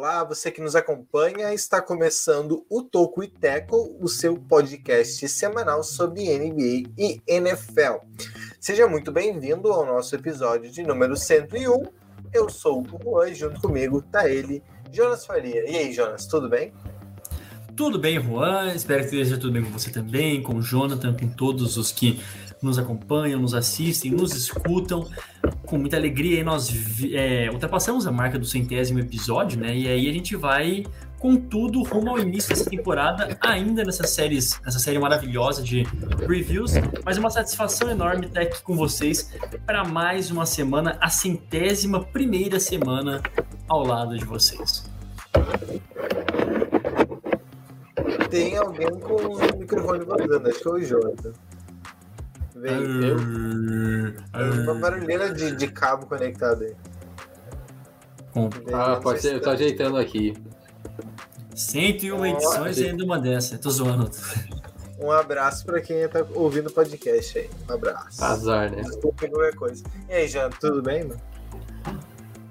Olá, você que nos acompanha, está começando o Toco e Teco, o seu podcast semanal sobre NBA e NFL. Seja muito bem-vindo ao nosso episódio de número 101. Eu sou o Juan junto comigo tá ele, Jonas Faria. E aí, Jonas, tudo bem? Tudo bem, Juan? Espero que esteja tudo bem com você também, com o Jonathan, com todos os que nos acompanham, nos assistem, nos escutam. Com muita alegria, nós é, ultrapassamos a marca do centésimo episódio, né? E aí a gente vai com tudo rumo ao início dessa temporada, ainda nessa, séries, nessa série maravilhosa de reviews. Mas uma satisfação enorme estar aqui com vocês para mais uma semana, a centésima primeira semana ao lado de vocês. Tem alguém com o microfone vazando, acho que é o Jonathan. Vem, uma barulheira de, de cabo conectado aí. Ah, pode ser, eu tô ajeitando aqui. 101 edições e ainda uma dessa, tô zoando. Um abraço pra quem tá ouvindo o podcast aí. Um abraço. Azar, né? Desculpa qualquer coisa. E aí, Jean, tudo bem, mano?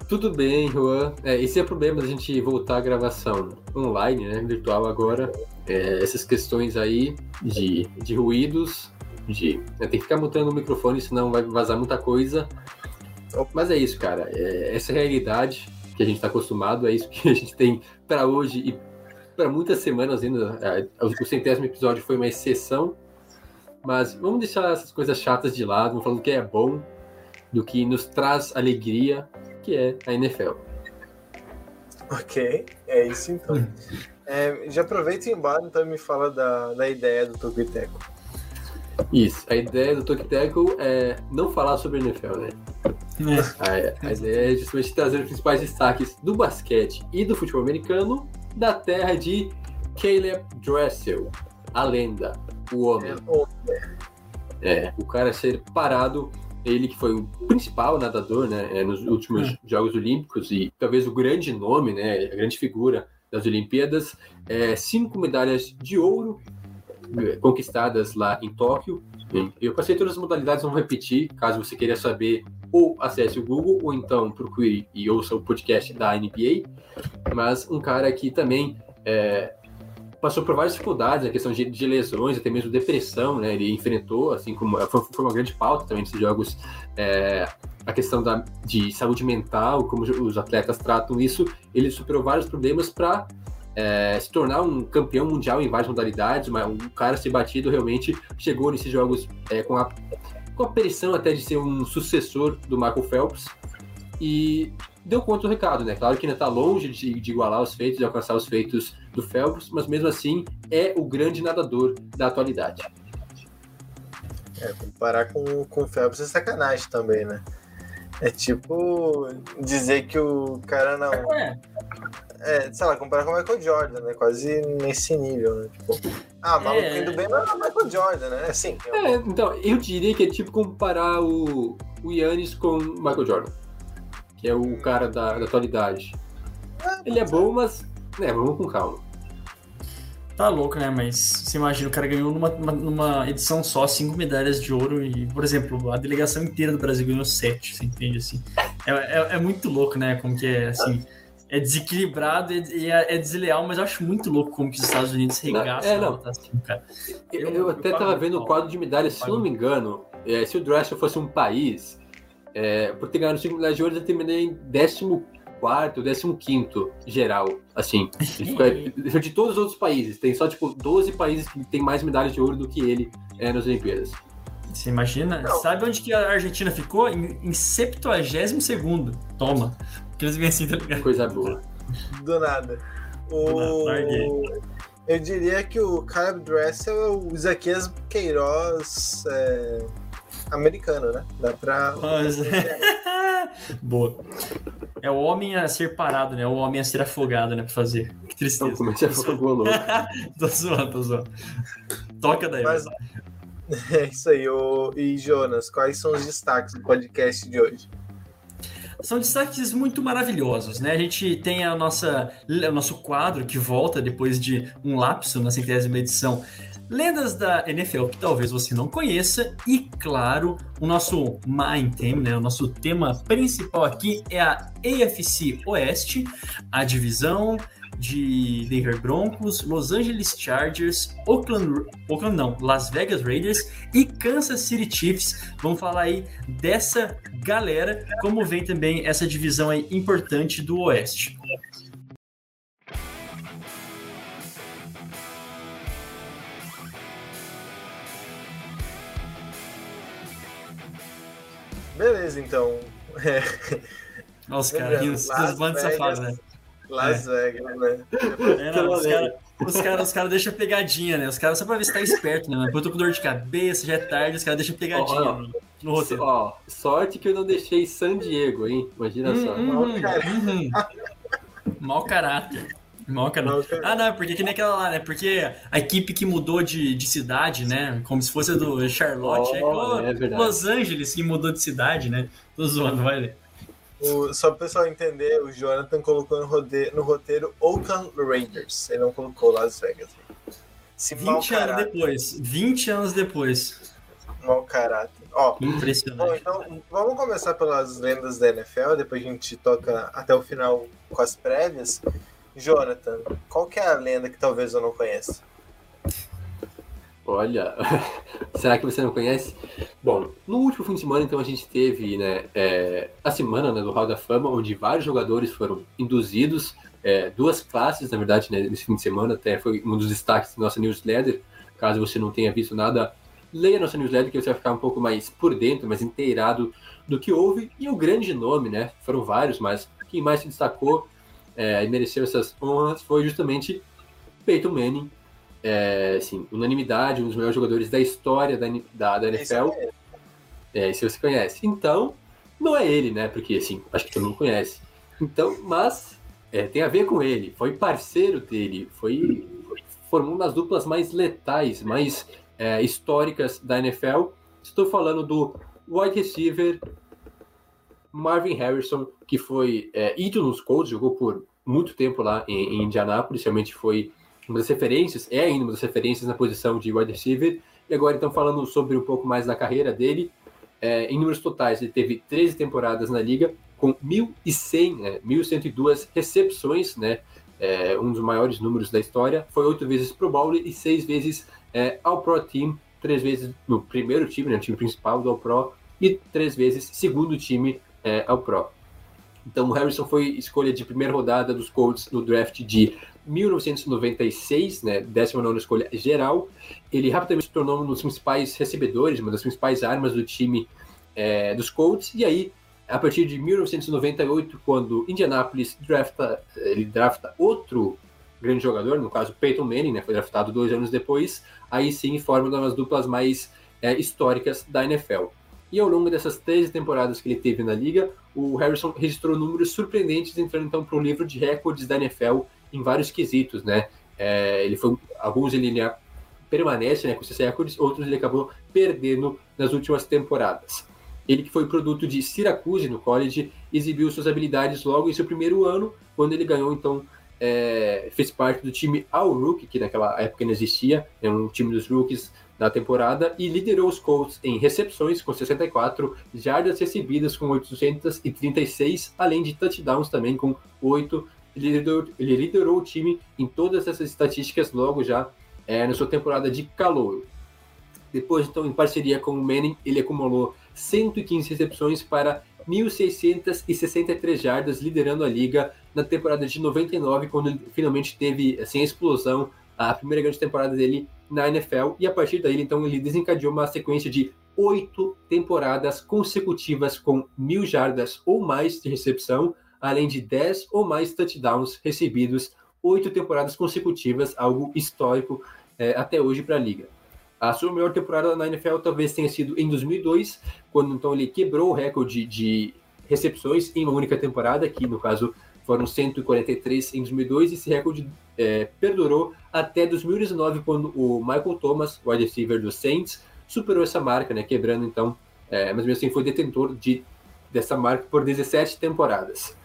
Tudo bem, Juan. É, esse é o problema da gente voltar à gravação online, né? Virtual agora. É, essas questões aí de, de ruídos, de. Né, tem que ficar mutando o microfone, senão vai vazar muita coisa. Mas é isso, cara. É, essa é a realidade que a gente está acostumado, é isso que a gente tem para hoje e para muitas semanas ainda. É, o centésimo episódio foi uma exceção. Mas vamos deixar essas coisas chatas de lado, vamos falar do que é bom, do que nos traz alegria, que é a NFL. Ok, é isso então. É, já aproveita e embora então me fala da, da ideia do Tokiteco. Isso, a ideia do Tokiteco é não falar sobre NFL, né? É. A, a, ideia é justamente trazer os principais destaques do basquete e do futebol americano da terra de Caleb Dressel, a lenda, o homem. É, o cara ser parado ele que foi o principal nadador né, é, nos últimos é. Jogos Olímpicos e talvez o grande nome, né, a grande figura das Olimpíadas, é, cinco medalhas de ouro é, conquistadas lá em Tóquio. Eu passei todas as modalidades, vamos repetir, caso você queira saber, ou acesse o Google, ou então procure e ouça o podcast da NBA. Mas um cara que também é, passou por várias dificuldades, a questão de, de, lesões, até mesmo depressão, né? Ele enfrentou, assim como foi, foi uma grande pauta também nesses jogos, é, a questão da, de saúde mental, como os atletas tratam isso. Ele superou vários problemas para é, se tornar um campeão mundial em várias modalidades, mas um cara ser batido realmente chegou nesses jogos é, com a com a pressão até de ser um sucessor do Michael Phelps e deu conta do recado, né? Claro que ainda está longe de, de, igualar os feitos, de alcançar os feitos do Phelps, mas mesmo assim é o grande nadador da atualidade. É, comparar com, com o Phelps é sacanagem também, né? É tipo dizer que o cara não. É. é sei lá, comparar com o Michael Jordan, né? Quase nesse nível, né? Tipo, ah, maluco é. indo bem, mas é o Michael Jordan, né? Assim. É, então, eu diria que é tipo comparar o, o Yannis com o Michael Jordan que é o cara da, da atualidade. Ele é bom, mas, né, vamos com calma. Tá louco, né? Mas você imagina, o cara ganhou numa, numa edição só cinco medalhas de ouro e, por exemplo, a delegação inteira do Brasil ganhou sete, você entende, assim? É, é, é muito louco, né? Como que é, assim... É desequilibrado e é, é, desleal, mas eu acho muito louco como que os Estados Unidos regaçam. É, não. Assim, cara. Eu, eu, eu até tava vendo o quadro de medalhas, se eu não me engano, é, se o Dressel fosse um país, é, por ter ganhado 5 medalhas de ouro, eu terminei em 14 15 geral. Assim, de todos os outros países. Tem só, tipo, 12 países que tem mais medalhas de ouro do que ele é, nas Olimpíadas. Você imagina? Não. Sabe onde que a Argentina ficou? Em, em 72 segundo. Toma. Que eles vêm assim, tá ligado? Coisa boa. Do nada. O... Eu diria que o Caleb Dressel é o Isaquias Queiroz é americano, né? Dá pra. Boa. É o homem a ser parado, né? O homem a ser afogado, né? Pra fazer. Que tristeza. Como é que afogou louco? tô zoando, tô zoando. Toca daí. Mas... É isso aí. O... E Jonas, quais são os destaques do podcast de hoje? São destaques muito maravilhosos, né? A gente tem a nossa, o nosso quadro que volta depois de um lapso na centésima edição. Lendas da NFL que talvez você não conheça e claro, o nosso main theme, né, o nosso tema principal aqui é a AFC Oeste, a divisão de Denver Broncos, Los Angeles Chargers, Oakland, Oakland não, Las Vegas Raiders e Kansas City Chiefs. Vamos falar aí dessa galera, como vem também essa divisão aí importante do Oeste. Beleza, então. Olha os caras, os bandos safados, né? Las é. Vegas, né? É, não, os caras os cara, os cara deixam pegadinha, né? Os caras só pra ver se tá esperto, né? Mas eu tô com dor de cabeça, já é tarde, os caras deixam pegadinha oh, no, no roteiro. Ó, sorte que eu não deixei San Diego, hein? Imagina hum, só. Hum, hum. Mau caráter. Mau caráter. Ah, não, porque que nem aquela lá, né? Porque a equipe que mudou de, de cidade, né? Como se fosse a do Charlotte, oh, é, é Los Angeles que mudou de cidade, né? Tô zoando, vai ler. O, só para o pessoal entender, o Jonathan colocou no roteiro, no roteiro Oakland Raiders. Ele não colocou Las Vegas. Se 20 anos depois. 20 anos depois. Mau caráter. Ó, Impressionante. Bom, então, vamos começar pelas lendas da NFL, depois a gente toca até o final com as prévias. Jonathan, qual que é a lenda que talvez eu não conheça? Olha, será que você não conhece? Bom, no último fim de semana, então, a gente teve né, é, a semana né, do Hall da Fama, onde vários jogadores foram induzidos, é, duas classes, na verdade, né, nesse fim de semana, até foi um dos destaques da nossa newsletter. Caso você não tenha visto nada, leia nossa newsletter que você vai ficar um pouco mais por dentro, mais inteirado do que houve. E o grande nome, né, foram vários, mas quem mais se destacou é, e mereceu essas honras foi justamente Peyton Manning, é, assim, unanimidade, um dos melhores jogadores da história da, da, da NFL. É, se você conhece. Então, não é ele, né? Porque, assim, acho que todo mundo conhece. Então, mas é, tem a ver com ele. Foi parceiro dele, foi formou uma das duplas mais letais, mais é, históricas da NFL. Estou falando do wide receiver Marvin Harrison, que foi é, ídolo nos Colts, jogou por muito tempo lá em, em Indianápolis, realmente foi uma das referências, é ainda uma das referências na posição de wide receiver. E agora, então, falando sobre um pouco mais da carreira dele, é, em números totais, ele teve 13 temporadas na liga, com 1.100, né, 1.102 recepções, né, é, um dos maiores números da história. Foi oito vezes Pro Bowl e seis vezes é, Pro Team, três vezes no primeiro time, né, no time principal do All Pro, e três vezes segundo time é, Pro. Então, o Harrison foi escolha de primeira rodada dos Colts no draft de 1996, né, 19 escolha geral, ele rapidamente se tornou um dos principais recebedores, uma das principais armas do time é, dos Colts, e aí, a partir de 1998, quando Indianapolis drafta, ele drafta outro grande jogador, no caso Peyton Manning, né, foi draftado dois anos depois, aí sim forma uma das duplas mais é, históricas da NFL. E ao longo dessas 13 temporadas que ele teve na liga, o Harrison registrou números surpreendentes, entrando então para o livro de recordes da NFL em vários quesitos, né? É, ele foi, alguns ele permanece né, com esses recordes, outros ele acabou perdendo nas últimas temporadas. Ele que foi produto de Syracuse no college, exibiu suas habilidades logo em seu primeiro ano, quando ele ganhou então é, fez parte do time All Rookie, que naquela época não existia, é um time dos rookies da temporada, e liderou os Colts em recepções com 64, jardas recebidas com 836, além de touchdowns também com 8 ele liderou, ele liderou o time em todas essas estatísticas logo já é, na sua temporada de calor. Depois, então, em parceria com o Manning, ele acumulou 115 recepções para 1.663 jardas, liderando a liga na temporada de 99, quando ele finalmente teve assim, a explosão, a primeira grande temporada dele na NFL. E a partir daí, então, ele desencadeou uma sequência de oito temporadas consecutivas com mil jardas ou mais de recepção, além de 10 ou mais touchdowns recebidos oito temporadas consecutivas, algo histórico é, até hoje para a liga. A sua melhor temporada na NFL talvez tenha sido em 2002, quando então ele quebrou o recorde de recepções em uma única temporada, que no caso foram 143 em 2002, e esse recorde é, perdurou até 2019, quando o Michael Thomas, wide receiver do Saints, superou essa marca, né, quebrando então, é, mas mesmo assim foi detentor de dessa marca por 17 temporadas.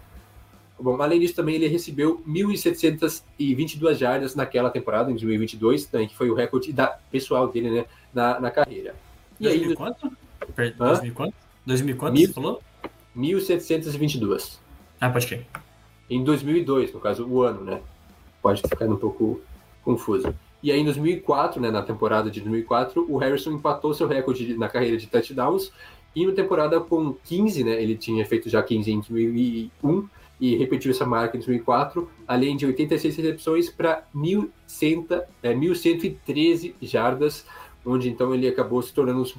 Bom, além disso, também ele recebeu 1.722 jardas naquela temporada, em 2022, também, que foi o recorde da, pessoal dele né, na, na carreira. E 2000 aí, quanto? 2000 quanto? 2000 quanto Mil, você falou? 1.722. Ah, pode crer. Em 2002, no caso, o ano, né? Pode ficar um pouco confuso. E aí, em 2004, né, na temporada de 2004, o Harrison empatou seu recorde na carreira de touchdowns. E na temporada com 15, né, ele tinha feito já 15 em 2001 e repetiu essa marca em 2004, além de 86 recepções para 1.113 é, jardas, onde então ele acabou se tornando um dos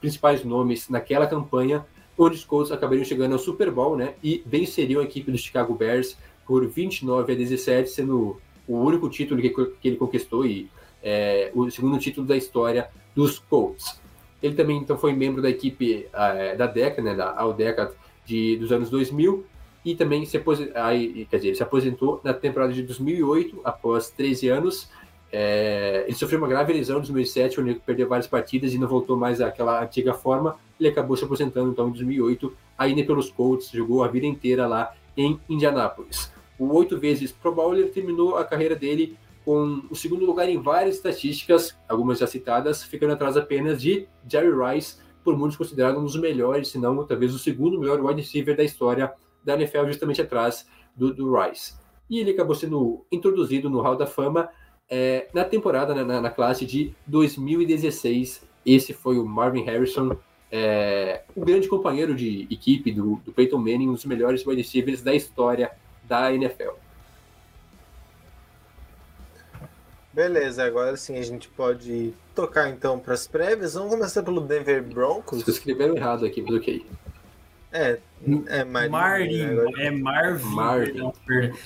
principais nomes naquela campanha, os Colts acabariam chegando ao Super Bowl, né, e venceriam a equipe do Chicago Bears por 29 a 17, sendo o único título que, que ele conquistou e é, o segundo título da história dos Colts. Ele também então foi membro da equipe é, da década, né, da All Decade de, dos anos 2000, e também se aposentou, aí, quer dizer, se aposentou na temporada de 2008, após 13 anos. É, ele sofreu uma grave lesão em 2007, onde ele perdeu várias partidas e não voltou mais àquela antiga forma. Ele acabou se aposentando então em 2008, ainda pelos Colts, jogou a vida inteira lá em Indianápolis. O oito vezes Pro Bowler terminou a carreira dele com o segundo lugar em várias estatísticas, algumas já citadas, ficando atrás apenas de Jerry Rice, por muitos considerado um dos melhores, se não talvez o segundo melhor wide receiver da história da NFL justamente atrás do, do Rice. E ele acabou sendo introduzido no Hall da Fama é, na temporada, né, na, na, classe de 2016. Esse foi o Marvin Harrison, é, um grande companheiro de equipe do, do Peyton Manning, um dos melhores wide receivers da história da NFL. Beleza, agora sim a gente pode tocar então para as prévias. Vamos começar pelo Denver Broncos. Vocês escreveram errado aqui, mas ok. É, é Marvin. Marvin, né? é Marvin. Marvin.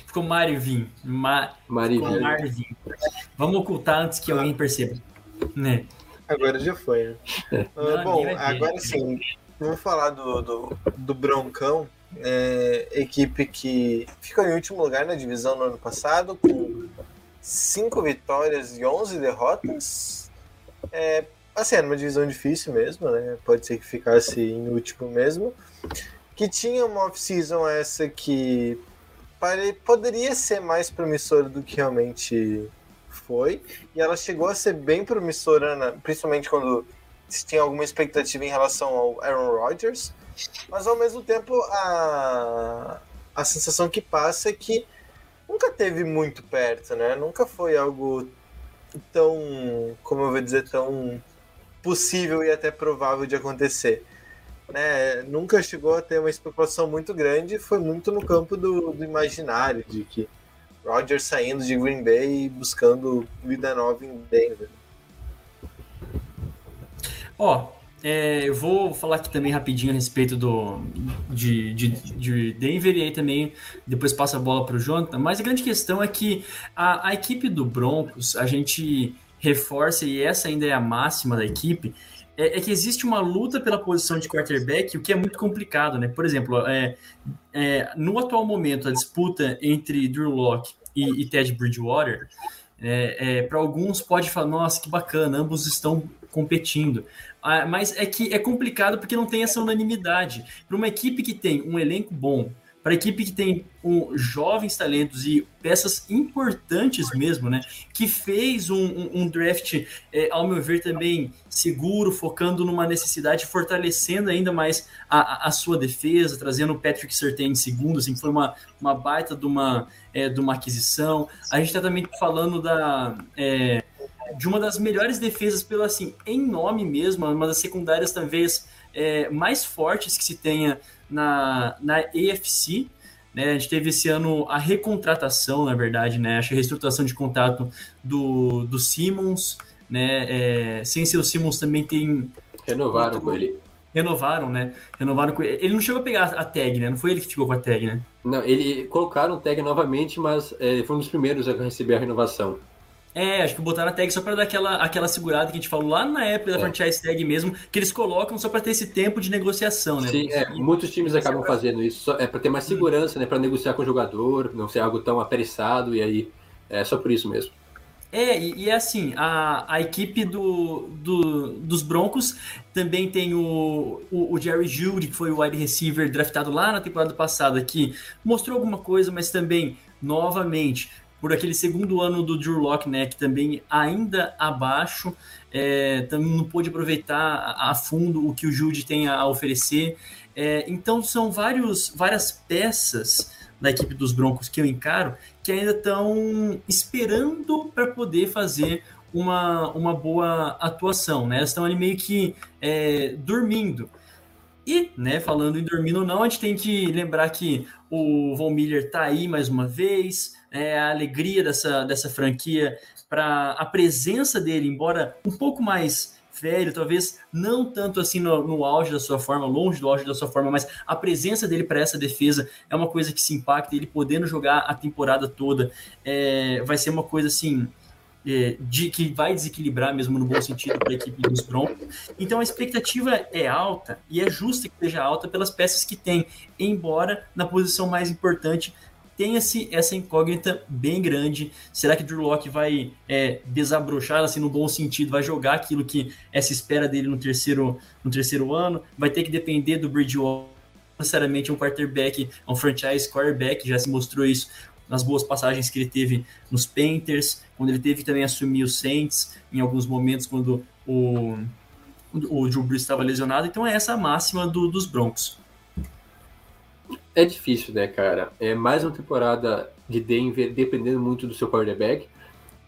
Ficou Marvin. Ma... Marvin. Ficou Marvin. Vamos ocultar antes que alguém perceba. Né? Agora já foi, né? Uh, bom, agora sim, vamos falar do, do, do Broncão. É, equipe que ficou em último lugar na divisão no ano passado, com cinco vitórias e 11 derrotas. É, assim, era uma divisão difícil mesmo, né? Pode ser que ficasse em último mesmo que tinha uma off-season essa que pare... poderia ser mais promissora do que realmente foi. E ela chegou a ser bem promissora, né? principalmente quando se tinha alguma expectativa em relação ao Aaron Rodgers. Mas ao mesmo tempo, a, a sensação que passa é que nunca teve muito perto, né? Nunca foi algo tão, como eu vou dizer, tão possível e até provável de acontecer né, nunca chegou a ter uma especulação muito grande, foi muito no campo do, do imaginário, de que Rodgers saindo de Green Bay e buscando vida nova em Denver. Ó, oh, é, eu vou falar aqui também rapidinho a respeito do, de, de, de Denver e aí também depois passa a bola para o Jonathan. Mas a grande questão é que a, a equipe do Broncos, a gente reforça, e essa ainda é a máxima da equipe, é, é, que existe uma luta pela posição de quarterback, o que é muito complicado, né? Por exemplo, é, é no atual momento, a disputa entre Drew Locke e, e Ted Bridgewater, é, é para alguns pode falar, nossa, que bacana, ambos estão competindo. Ah, mas é que é complicado porque não tem essa unanimidade. Para uma equipe que tem um elenco bom, para equipe que tem um, jovens talentos e peças importantes mesmo, né? Que fez um, um, um draft, é, ao meu ver, também seguro, focando numa necessidade, fortalecendo ainda mais a, a sua defesa, trazendo o Patrick Surtain em segundo, assim, foi uma, uma baita de uma, é, de uma aquisição. A gente está também falando da. É, de uma das melhores defesas pelo assim, em nome mesmo, uma das secundárias talvez é, mais fortes que se tenha na, na AFC. Né? A gente teve esse ano a recontratação, na verdade, né? Acho a reestruturação de contato do, do Simmons, né? É, sem ser o Simmons também tem. Renovaram outro... com ele. Renovaram, né? Renovaram com ele. Não chegou a pegar a tag, né? Não foi ele que ficou com a tag, né? Não, ele colocaram tag novamente, mas é, foi um dos primeiros a receber a renovação. É, acho que botaram a tag só para dar aquela, aquela segurada que a gente falou lá na época da é. franchise tag mesmo, que eles colocam só para ter esse tempo de negociação, né? Sim, é, muitos times acabam fazendo isso, é para ter mais hum. segurança, né? Para negociar com o jogador, não ser algo tão apressado, e aí é só por isso mesmo. É, e, e é assim, a, a equipe do, do, dos Broncos também tem o, o, o Jerry Judy, que foi o wide receiver draftado lá na temporada passada, que mostrou alguma coisa, mas também, novamente, por aquele segundo ano do Drew Locke, né, que também ainda abaixo, é, também não pôde aproveitar a, fundo o que o Jude tem a, oferecer. É, então são vários, várias peças da equipe dos Broncos que eu encaro que ainda estão esperando para poder fazer uma, uma boa atuação, né? Elas estão ali meio que é, dormindo. E, né, falando em dormindo ou não, a gente tem que lembrar que o Von Miller tá aí mais uma vez, é, a alegria dessa, dessa franquia para a presença dele, embora um pouco mais velho, talvez não tanto assim no, no, auge da sua forma, longe do auge da sua forma, mas a presença dele para essa defesa é uma coisa que se impacta, ele podendo jogar a temporada toda é, vai ser uma coisa assim é, de que vai desequilibrar mesmo no bom sentido para a equipe dos Broncos. Então a expectativa é alta e é justa que seja alta pelas peças que tem, embora na posição mais importante tem-se essa incógnita bem grande. Será que Drew Locke vai é, desabrochar, assim, no bom sentido, vai jogar aquilo que essa espera dele no terceiro, no terceiro ano? Vai ter que depender do Bridgewater, necessariamente um quarterback, um franchise quarterback, já se mostrou isso nas boas passagens que ele teve nos Panthers, quando ele teve também assumir os Saints, em alguns momentos quando o, o Drew Brees estava lesionado. Então é essa a máxima do, dos Broncos. É difícil, né, cara? É mais uma temporada de Denver dependendo muito do seu quarterback.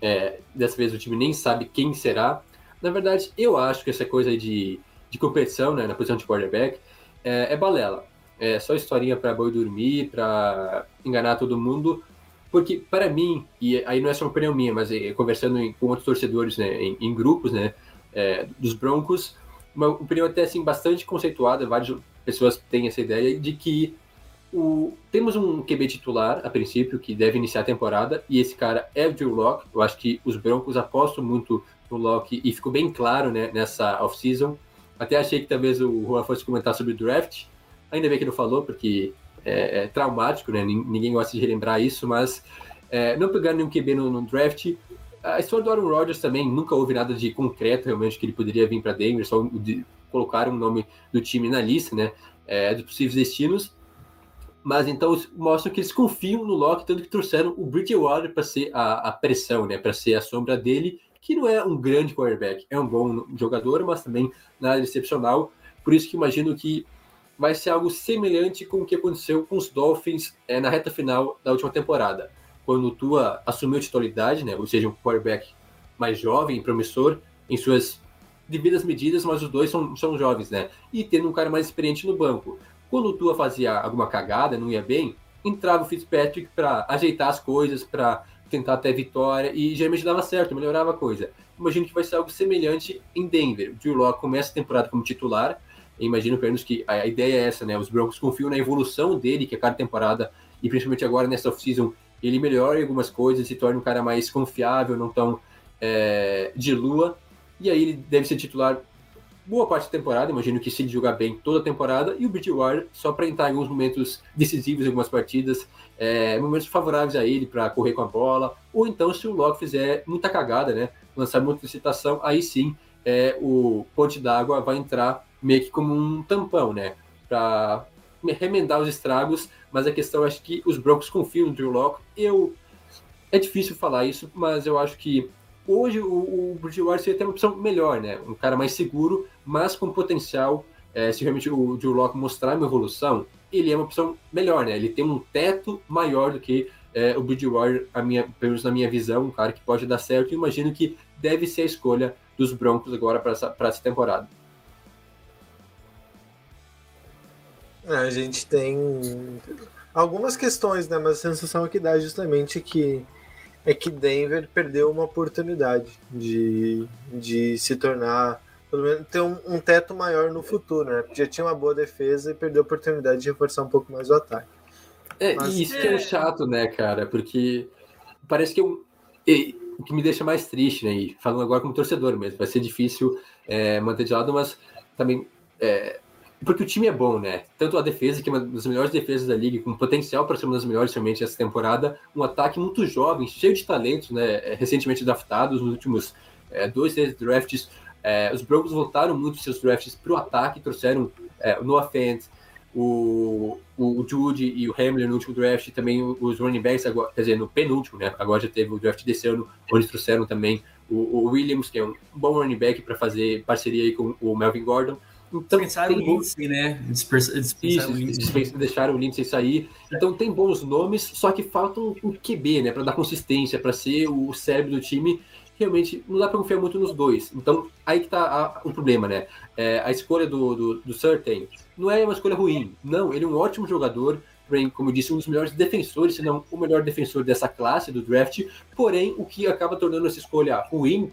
É, dessa vez o time nem sabe quem será. Na verdade, eu acho que essa coisa de, de competição né, na posição de quarterback é, é balela. É só historinha para boi dormir, para enganar todo mundo. Porque, para mim, e aí não é só uma opinião minha, mas é, conversando em, com outros torcedores né, em, em grupos né, é, dos Broncos, uma opinião até assim, bastante conceituada, várias pessoas têm essa ideia de que o, temos um QB titular, a princípio, que deve iniciar a temporada, e esse cara é o Drew Locke. Eu acho que os Broncos apostam muito no Locke, e ficou bem claro né, nessa off-season. Até achei que talvez o Juan fosse comentar sobre o draft. Ainda bem que não falou, porque é, é traumático, né? Ninguém gosta de relembrar isso, mas é, não pegando nenhum QB no, no, draft. A história do Aaron Rodgers também, nunca houve nada de concreto realmente que ele poderia vir para Denver, só de, colocaram o nome do time na lista, né? É, dos possíveis destinos. Mas então mostra que eles confiam no Locke, tanto que trouxeram o Bridgewater para ser a, a, pressão, né? Para ser a sombra dele, que não é um grande quarterback, é um bom jogador, mas também nada excepcional. Por isso que imagino que vai ser algo semelhante com o que aconteceu com os Dolphins é, na reta final da última temporada, quando o Tua assumiu a titularidade, né? Ou seja, um quarterback mais jovem promissor em suas devidas medidas, mas os dois são, são jovens, né? E tendo um cara mais experiente no banco. Quando o Tua fazia alguma cagada, não ia bem, entrava o Fitzpatrick para ajeitar as coisas, para tentar até vitória, e geralmente dava certo, melhorava a coisa. Imagino que vai ser algo semelhante em Denver. O Drew Locke começa a temporada como titular, imagino pelo menos que a ideia é essa, né? Os Broncos confiam na evolução dele, que a cada temporada, e principalmente agora nessa off-season, ele melhora algumas coisas, se torna um cara mais confiável, não tão é, de lua, e aí ele deve ser titular boa parte da temporada, imagino que se ele jogar bem toda a temporada, e o Bridgewater só para entrar em alguns momentos decisivos em algumas partidas, é, momentos favoráveis a ele para correr com a bola, ou então se o Locke fizer muita cagada, né, lançar muita excitação, aí sim é, o ponte d'água vai entrar meio que como um tampão, né, para remendar os estragos, mas a questão é acho que os Broncos confiam no Drew Locke, eu... É difícil falar isso, mas eu acho que Hoje o, o Bridgewater seria até uma opção melhor, né? Um cara mais seguro, mas com potencial. É, se realmente o Drew Locke mostrar uma evolução, ele é uma opção melhor, né? Ele tem um teto maior do que é, o Bridgewater, a minha, pelo menos na minha visão, um cara que pode dar certo. E imagino que deve ser a escolha dos Broncos agora para essa, essa temporada. É, a gente tem algumas questões, né? Mas a sensação é que dá justamente que é que Denver perdeu uma oportunidade de, de se tornar, pelo menos ter um, um teto maior no futuro, né? Porque já tinha uma boa defesa e perdeu a oportunidade de reforçar um pouco mais o ataque. É, Mas, isso é... que é chato, né, cara? Porque parece que eu, o que me deixa mais triste, né? E falando agora como torcedor mesmo, vai ser difícil é, manter de lado, mas também é, porque o time é bom, né? Tanto a defesa, que é uma das melhores defesas da liga, com potencial para ser uma das melhores realmente essa temporada, um ataque muito jovem, cheio de talentos, né? É, recentemente draftados nos últimos é, dois, três drafts. É, os Broncos voltaram muito seus drafts para o ataque, trouxeram é, o Noah Fant, o, o Jude e o Hamlin no último draft, também os running backs, agora, quer dizer, no penúltimo, né? Agora já teve o draft desse ano, onde trouxeram também o, o Williams, que é um bom running back para fazer parceria aí com o Melvin Gordon. Então, dispensaram o Lindsay, né? Dispensaram Isso, o Lindsay. deixaram o Lindsay sair. Então tem bons nomes, só que falta um QB, né? Para dar consistência, para ser o cérebro do time. Realmente não dá para confiar muito nos dois. Então aí que tá o problema, né? É, a escolha do, do, do Certain não é uma escolha ruim. Não, ele é um ótimo jogador. Porém, como eu disse, um dos melhores defensores, se não o melhor defensor dessa classe do draft. Porém, o que acaba tornando essa escolha ruim,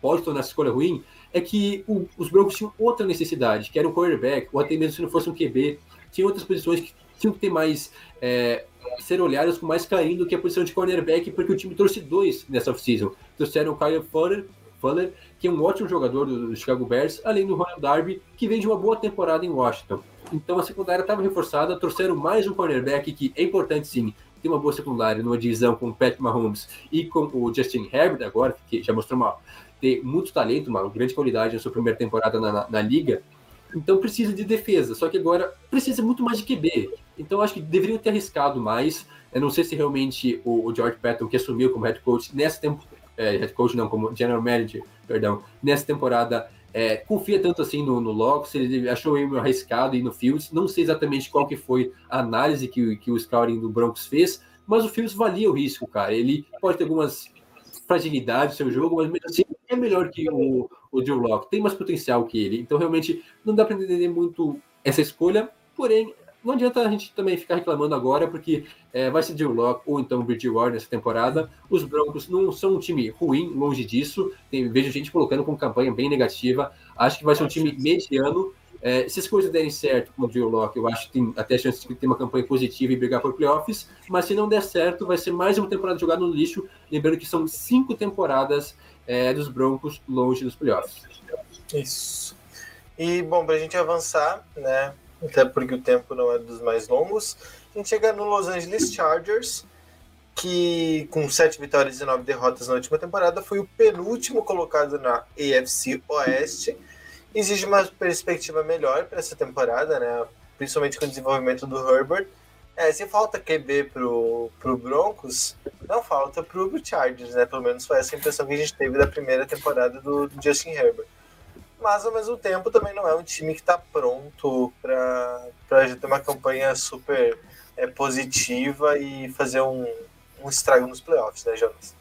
pode tornar essa escolha ruim, é que o, os Broncos tinham outra necessidade, que era um quarterback, ou até mesmo se não fosse um QB, tinha outras posições que tinham que ter mais. É, ser olhadas com mais carinho do que a posição de cornerback, porque o time trouxe dois nessa off-season. Trouxeram o Kyle Fuller, Fuller, que é um ótimo jogador do, Chicago Bears, além do Ronald Darby, que vem de uma boa temporada em Washington. Então a secundária estava reforçada, trouxeram mais um cornerback que é importante sim ter uma boa secundária numa divisão com o Pat Mahomes e com o Justin Herbert agora, que já mostrou uma ter muito talento, uma grande qualidade na sua primeira temporada na, na, na liga. Então precisa de defesa, só que agora precisa muito mais de QB. Então acho que deveriam ter arriscado mais. Eu não sei se realmente o, o George Patton, que assumiu como head coach nessa temporada, é, head coach não, como general manager, perdão, nessa temporada, é, confia tanto assim no, no Locke, se ele achou meio arriscado e no Fields. Não sei exatamente qual que foi a análise que, que o scouting do Broncos fez, mas o Fields valia o risco, cara. Ele pode ter algumas fragilidades no seu jogo, mas assim, é melhor que o, o Joe Locke, tem mais potencial que ele. Então, realmente, não dá para entender muito essa escolha. Porém, não adianta a gente também ficar reclamando agora, porque é, vai ser Joe Locke ou então Bridgewater nessa temporada. Os Broncos não são um time ruim, longe disso. Tem, vejo gente colocando com campanha bem negativa. Acho que vai ser um time mediano. É, se as coisas derem certo com o Joe Locke, eu acho que tem até chance de ter uma campanha positiva e brigar por playoffs. Mas se não der certo, vai ser mais uma temporada jogada no lixo. Lembrando que são cinco temporadas é, dos Broncos longe dos playoffs. Isso. E, bom, para a gente avançar, né, até porque o tempo não é dos mais longos, a gente chega no Los Angeles Chargers, que com sete vitórias e nove derrotas na última temporada foi o penúltimo colocado na AFC Oeste. Exige uma perspectiva melhor para essa temporada, né? principalmente com o desenvolvimento do Herbert. É, se falta QB pro, pro Broncos, não falta pro Chargers, né? Pelo menos foi essa a impressão que a gente teve da primeira temporada do, Justin Herbert. Mas ao mesmo tempo também não é um time que está pronto para ter uma campanha super é, positiva e fazer um, um estrago nos playoffs, né, Jonas?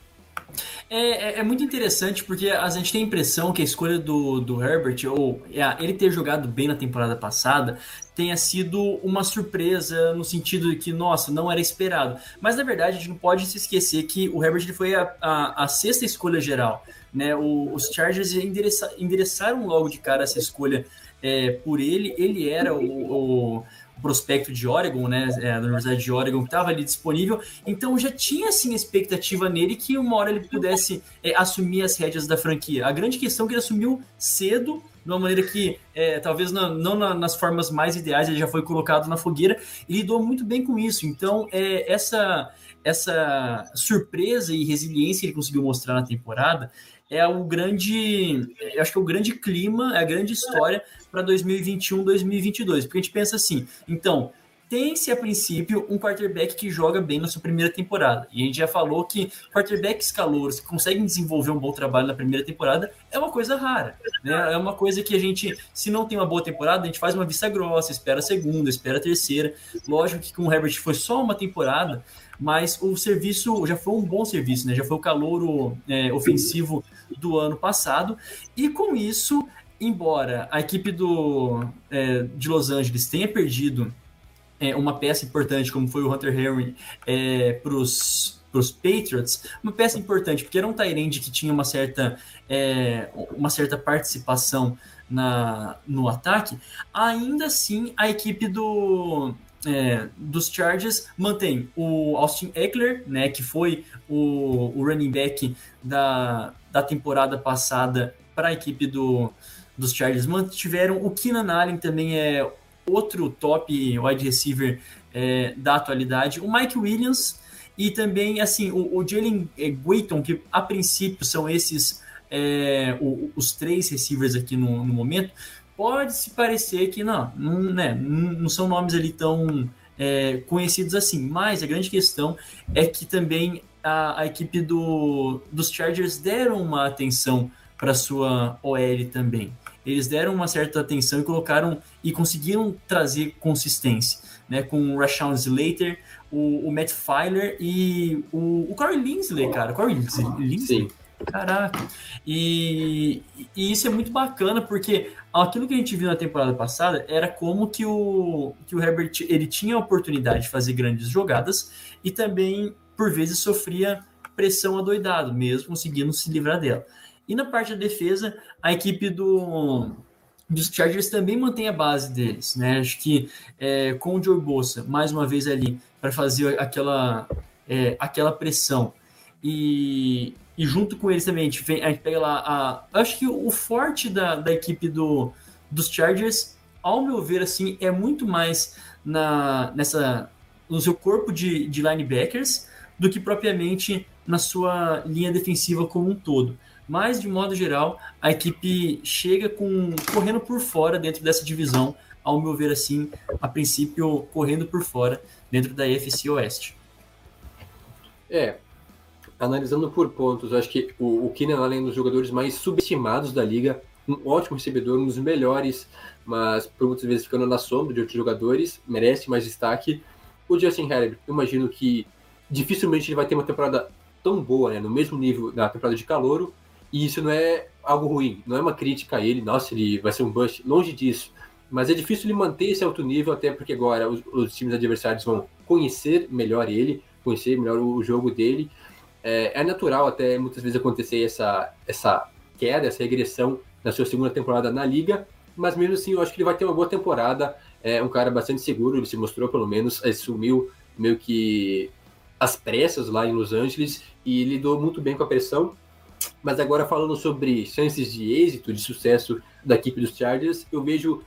É, é, é, muito interessante porque a gente tem a impressão que a escolha do, do Herbert, ou é, ele ter jogado bem na temporada passada, tenha sido uma surpresa no sentido de que, nossa, não era esperado. Mas na verdade a gente não pode se esquecer que o Herbert foi a, a, a sexta escolha geral. Né? O, os Chargers endereça, endereçaram logo de cara essa escolha é, por ele. Ele era o, o prospecto de Oregon, né, é, da Universidade de Oregon, que estava ali disponível. Então já tinha assim a expectativa nele que uma hora ele pudesse é, assumir as rédeas da franquia. A grande questão é que ele assumiu cedo, de uma maneira que é, talvez não, não na, nas formas mais ideais ele já foi colocado na fogueira e lidou muito bem com isso. Então é, essa essa surpresa e resiliência que ele conseguiu mostrar na temporada é o grande, eu acho que é o grande clima, é a grande história para 2021, 2022, porque a gente pensa assim, então, tem-se a princípio um quarterback que joga bem na sua primeira temporada. E a gente já falou que quarterbacks calouros que conseguem desenvolver um bom trabalho na primeira temporada é uma coisa rara. Né? É uma coisa que a gente, se não tem uma boa temporada, a gente faz uma vista grossa, espera a segunda, espera a terceira. Lógico que com o Herbert foi só uma temporada, mas o serviço já foi um bom serviço, né? Já foi o calouro é, ofensivo do ano passado. E com isso, embora a equipe do, é, de Los Angeles tenha perdido é, uma peça importante, como foi o Hunter Henry, é, para os Patriots, uma peça importante, porque era um Tyrande que tinha uma certa, é, uma certa participação na, no ataque, ainda assim a equipe do, é, dos Chargers mantém o Austin Eckler, né, que foi o, o running back da, da temporada passada para a equipe do, dos Chargers mantiveram. O Keenan Allen também é outro top wide receiver é, da atualidade. O Mike Williams e também, assim, o, o Jalen Guayton, que a princípio são esses é, o, os três receivers aqui no, no, momento, pode se parecer que não, não, né, não são nomes ali tão é, conhecidos assim, mas a grande questão é que também a, a equipe do, dos Chargers deram uma atenção para sua OL também. Eles deram uma certa atenção e colocaram e conseguiram trazer consistência, né? Com o Rashawn Slater, o, o Matt Filer e o, o Corey Linsley, cara. Corey Linsley? Sim. Caraca. E, e, isso é muito bacana, porque aquilo que a gente viu na temporada passada era como que o, que o Herbert ele tinha a oportunidade de fazer grandes jogadas e também, por vezes, sofria pressão adoidado, mesmo conseguindo se livrar dela. E na parte da defesa, a equipe do, dos Chargers também mantém a base deles, né? Acho que é, com o Joe Bosa, mais uma vez ali, para fazer aquela, é, aquela pressão. E, e junto com eles também, a gente, vem, a gente pega lá a. Acho que o forte da, da equipe do, dos Chargers, ao meu ver, assim, é muito mais na, nessa, no seu corpo de, de linebackers do que propriamente na sua linha defensiva como um todo. Mas, de modo geral, a equipe chega com correndo por fora dentro dessa divisão, ao meu ver assim, a princípio correndo por fora dentro da EFC Oeste. É, analisando por pontos, acho que o, o Keenan Allen é um dos jogadores mais subestimados da liga, um ótimo recebedor, um dos melhores, mas por muitas vezes ficando na sombra de outros jogadores, merece mais destaque. O Justin Herbert, eu imagino que dificilmente ele vai ter uma temporada tão boa, né, no mesmo nível da temporada de calouro, e isso não é algo ruim, não é uma crítica a ele, nossa, ele vai ser um bust, longe disso. Mas é difícil ele manter esse alto nível, até porque agora os, os times adversários vão conhecer melhor ele, conhecer melhor o, o jogo dele, é, é, natural até muitas vezes acontecer essa, essa queda, essa regressão na sua segunda temporada na liga, mas mesmo assim eu acho que ele vai ter uma boa temporada. É um cara bastante seguro, ele se mostrou pelo menos, assumiu meio que as pressas lá em Los Angeles e lidou muito bem com a pressão. Mas agora falando sobre chances de êxito, de sucesso da equipe dos Chargers, eu vejo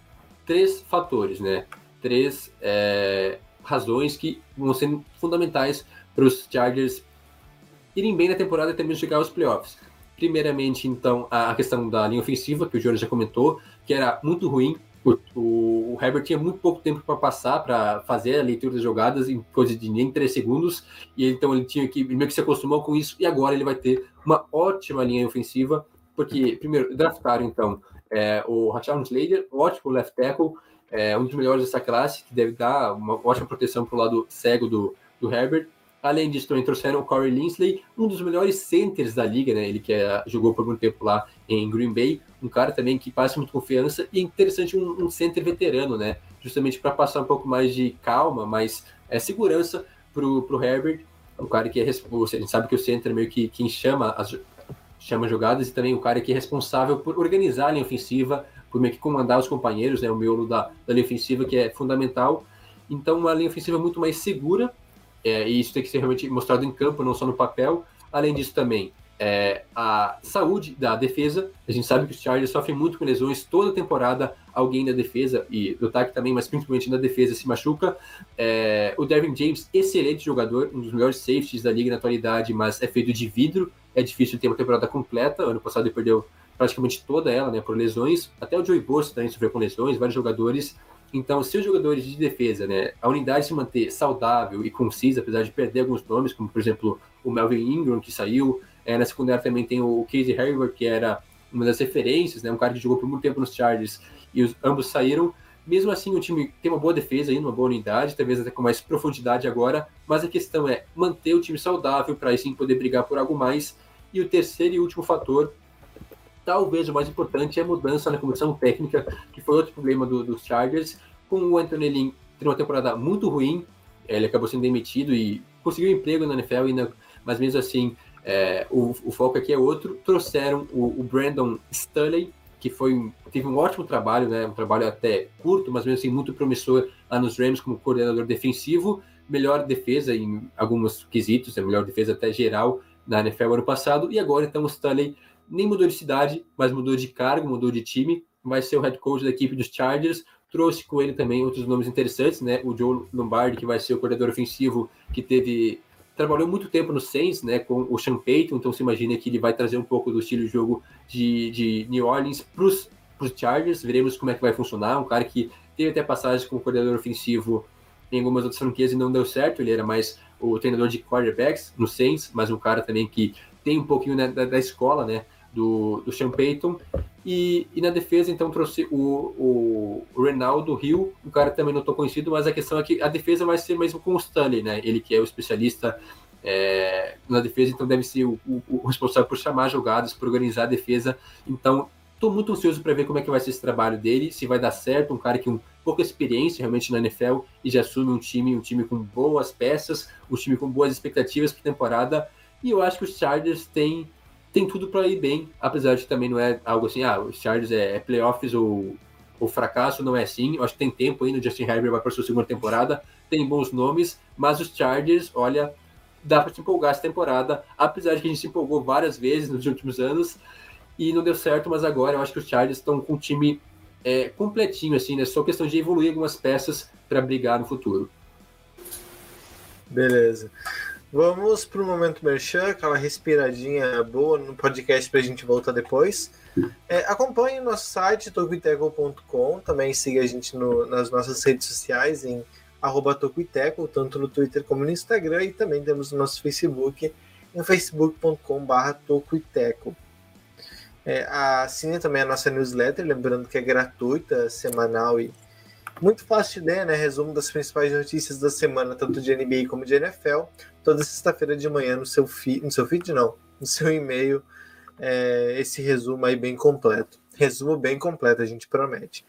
três fatores, né? Três é, razões que vão ser fundamentais para os Chargers irem bem na temporada e também chegar aos playoffs. Primeiramente, então, a questão da linha ofensiva, que o Jorge já comentou, que era muito ruim. O, o, Herbert tinha muito pouco tempo para passar, para fazer a leitura das jogadas em coisa de nem 3 segundos, e então ele tinha que, meio que se acostumou com isso, e agora ele vai ter uma ótima linha ofensiva, porque, primeiro, draftaram então é, o Rashawn Slater, ótimo left tackle, é, um dos melhores dessa classe, que deve dar uma ótima proteção para o lado cego do, do Herbert. Além disso, também trouxeram o Corey Linsley, um dos melhores centers da liga, né? Ele que é, jogou por muito tempo lá em Green Bay, um cara também que passa muito confiança e interessante um, um center veterano, né? Justamente para passar um pouco mais de calma, mais é, segurança pro, pro Herbert, um cara que é a gente sabe que o center é meio que quem chama as chama jogadas e também o cara que é responsável por organizar a linha ofensiva, por meio que comandar os companheiros, né? O miolo da, da linha ofensiva que é fundamental. Então, uma linha ofensiva muito mais segura é, e isso tem que ser realmente mostrado em campo, não só no papel. Além disso, também, é, a saúde da defesa. A gente sabe que os Chargers sofrem muito com lesões. Toda temporada, alguém da defesa, e do ataque também, mas principalmente na defesa, se machuca. É, o Dervin James, excelente jogador, um dos melhores safeties da liga na atualidade, mas é feito de vidro. É difícil ter uma temporada completa. Ano passado ele perdeu praticamente toda ela né, por lesões. Até o Joey Bosa também sofreu com lesões, vários jogadores. Então, se os jogadores de defesa, né, a unidade se manter saudável e concisa, apesar de perder alguns nomes, como por exemplo o Melvin Ingram, que saiu, é, na secundária também tem o Casey Hayward, que era uma das referências, né, um cara que jogou por muito tempo nos Chargers, e os, ambos saíram. Mesmo assim, o time tem uma boa defesa ainda, uma boa unidade, talvez até com mais profundidade agora, mas a questão é manter o time saudável para aí sim poder brigar por algo mais. E o terceiro e último fator Talvez o mais importante é a mudança na comissão técnica, que foi outro problema do, dos Chargers, com o Anthony Lynn tendo uma temporada muito ruim, ele acabou sendo demitido e conseguiu um emprego na NFL, ainda, mas mesmo assim é, o, o, foco aqui é outro. Trouxeram o, o Brandon Staley, que foi teve um ótimo trabalho, né, um trabalho até curto, mas mesmo assim muito promissor lá nos Rams como coordenador defensivo, melhor defesa em alguns quesitos, a melhor defesa até geral na NFL ano passado, e agora então o Staley nem mudou de cidade, mas mudou de cargo, mudou de time. vai ser o head coach da equipe dos Chargers. Trouxe com ele também outros nomes interessantes, né? O Joe Lombardi, que vai ser o coordenador ofensivo, que teve trabalhou muito tempo no Saints, né, com o Sean Payton, então se imagina que ele vai trazer um pouco do estilo de jogo de, de New Orleans para os Chargers, veremos como é que vai funcionar, um cara que teve até passagem como coordenador ofensivo em algumas outras franquias e não deu certo, ele era mais o treinador de quarterbacks no Saints, mas um cara também que tem um pouquinho né, da, da, escola, né, do, do Sean Payton, e, e na defesa, então, trouxe o, o Renaldo Hill, um cara também não estou conhecido, mas a questão é que a defesa vai ser mesmo com o Stanley, né, ele que é o especialista é, na defesa, então deve ser o, o, o, responsável por chamar jogadas, por organizar a defesa, então estou muito ansioso para ver como é que vai ser esse trabalho dele, se vai dar certo, um cara que um pouca experiência realmente na NFL e já assume um time, um time com boas peças, um time com boas expectativas para temporada, e eu acho que os Chargers têm tem tudo para ir bem, apesar de também não é algo assim, ah, os Chargers é, é playoffs ou, ou fracasso, não é assim. Eu acho que tem tempo ainda, o Justin Herbert vai para sua segunda temporada, tem bons nomes, mas os Chargers, olha, dá para se empolgar essa temporada, apesar de que a gente se empolgou várias vezes nos últimos anos e não deu certo, mas agora eu acho que os Chargers estão com um time é, completinho, assim, né? Só questão de evoluir algumas peças para brigar no futuro. Beleza. Vamos para o momento merchan, aquela respiradinha boa no podcast para a gente voltar depois. É, acompanhe o nosso site, tocuiteco.com. Também siga a gente no, nas nossas redes sociais em arroba Tocuiteco, tanto no Twitter como no Instagram. E também temos o nosso Facebook em facebook.com.br Tocuiteco. É, assine também a nossa newsletter, lembrando que é gratuita, semanal e muito fácil de ler, né? Resumo das principais notícias da semana, tanto de NBA como de NFL toda sexta-feira de manhã no seu feed, no seu feed não, no seu e-mail, é, esse resumo aí bem completo. Resumo bem completo, a gente promete.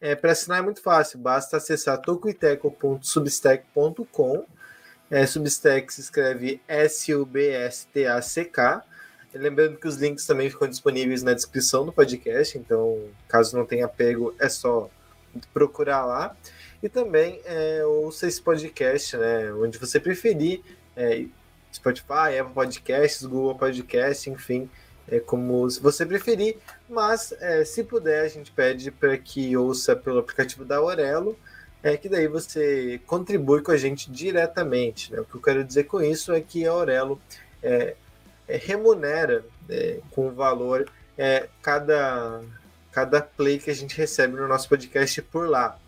É, Para assinar é muito fácil, basta acessar tocoiteco.substack.com. É, Substack se escreve S-U-B-S-T-A-C-K. Lembrando que os links também ficam disponíveis na descrição do podcast, então caso não tenha pego, é só procurar lá. E também é, ouça esse podcast, né, onde você preferir, é, Spotify, Apple Podcasts, Google Podcasts, enfim, é como você preferir. Mas, é, se puder, a gente pede para que ouça pelo aplicativo da Aurelo, é que daí você contribui com a gente diretamente. Né? O que eu quero dizer com isso é que a Aurelo é, é, remunera é, com valor é, cada, cada play que a gente recebe no nosso podcast por lá.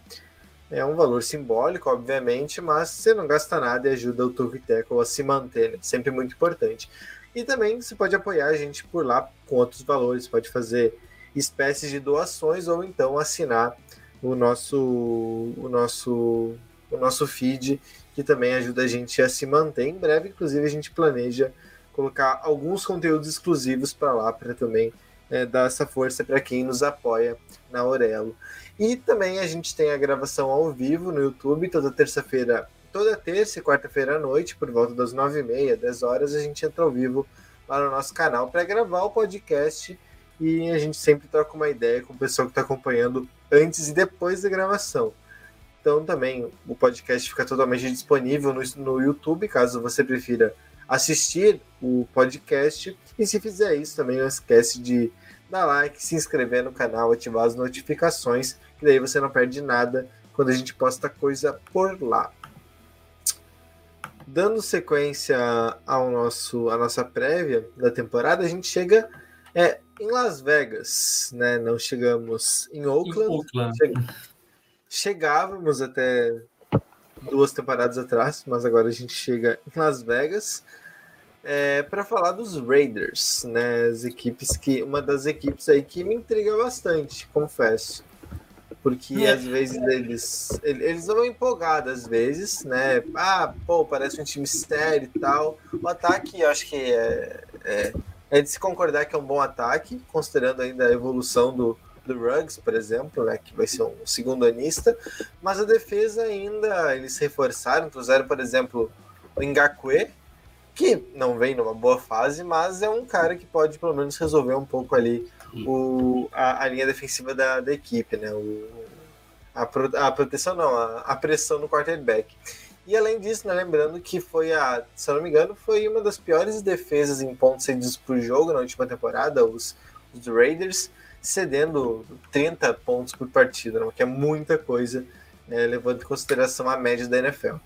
É um valor simbólico, obviamente, mas você não gasta nada e ajuda o Turviteco a se manter, né? sempre muito importante. E também você pode apoiar a gente por lá com outros valores, pode fazer espécies de doações ou então assinar o nosso, o nosso, o nosso feed, que também ajuda a gente a se manter. Em breve, inclusive, a gente planeja colocar alguns conteúdos exclusivos para lá, para também é, dar essa força para quem nos apoia na Aurelo. E também a gente tem a gravação ao vivo no YouTube, toda terça-feira, toda terça e quarta-feira à noite, por volta das nove e meia, dez horas, a gente entra ao vivo lá no nosso canal para gravar o podcast e a gente sempre troca uma ideia com o pessoal que está acompanhando antes e depois da gravação. Então também o podcast fica totalmente disponível no, no YouTube, caso você prefira assistir o podcast. E se fizer isso, também não esquece de dar like, se inscrever no canal, ativar as notificações, que daí você não perde nada quando a gente posta coisa por lá. Dando sequência ao nosso à nossa prévia da temporada, a gente chega é, em Las Vegas, né? Não chegamos em Oakland. Em Oakland. Chegávamos até duas temporadas atrás, mas agora a gente chega em Las Vegas é, para falar dos Raiders, né? As equipes que. Uma das equipes aí que me intriga bastante, confesso. Porque é. às vezes eles. Eles vão empolgados às vezes, né? Ah, pô, parece um time sério e tal. O ataque, eu acho que é, é, é, de se concordar que é um bom ataque, considerando ainda a evolução do, do Ruggs, por exemplo, né? Que vai ser um segundo anista. Mas a defesa ainda eles reforçaram, trouxeram, por exemplo, o Ngakwe, que não vem numa boa fase, mas é um cara que pode pelo menos resolver um pouco ali o, a, a linha defensiva da, da equipe, né? O, a, pro, a proteção não, a, a, pressão no quarterback. E além disso, né, lembrando que foi a, se eu não me engano, foi uma das piores defesas em pontos cedidos por jogo na última temporada, os, os Raiders. Cedendo 30 pontos por partida, né? que é muita coisa, né? levando em consideração a média da NFL.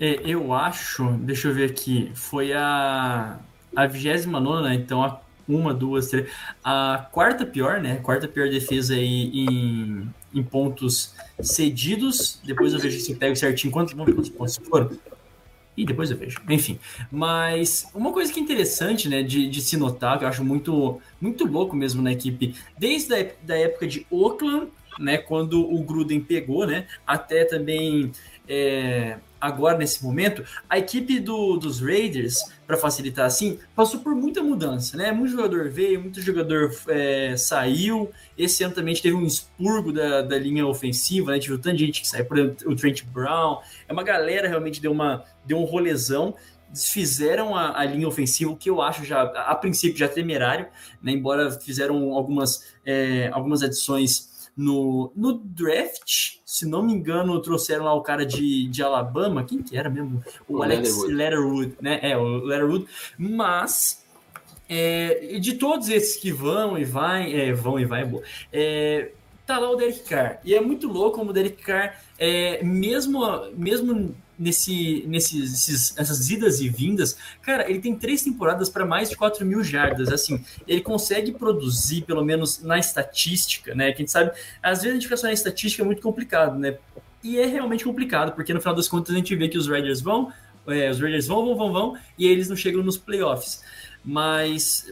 É, eu acho, deixa eu ver aqui, foi a, a 29, né? Então a uma, duas, três. A quarta pior, né? Quarta pior defesa aí em, em pontos cedidos. Depois eu vejo se pego certinho quantos, quantos pontos foram. E depois eu vejo. Enfim. Mas uma coisa que é interessante, né, de, de se notar, que eu acho muito, muito louco mesmo na equipe, desde a da época de Oakland, né, quando o Gruden pegou, né, até também é, agora nesse momento, a equipe do, dos Raiders, para facilitar assim, passou por muita mudança, né? Muito jogador veio, muito jogador é, saiu. Esse ano também teve um expurgo da, da linha ofensiva, né? Tive tanta gente que saiu, por exemplo, o Trent Brown. É uma galera realmente deu, uma, deu um rolezão. Desfizeram a, a linha ofensiva, o que eu acho já, a, a princípio, já temerário, né? Embora fizeram algumas, é, algumas adições no, no draft, se não me engano, trouxeram lá o cara de, de Alabama, quem que era mesmo? O, o Alex Letterwood, né? É, o Letterwood, mas é, de todos esses que vão e vai, é, vão e vai, é, tá lá o Derek Carr. E é muito louco como o Derek Carr, é, mesmo, mesmo nesse, nesses, essas idas e vindas, cara, ele tem três temporadas para mais de 4 mil jardas. Assim, ele consegue produzir, pelo menos na estatística, né? Que a gente sabe, às vezes a gente fica só na estatística é muito complicado, né? E é realmente complicado, porque no final das contas a gente vê que os Raiders vão, é, os Raiders vão, vão, vão, vão, e eles não chegam nos playoffs. Mas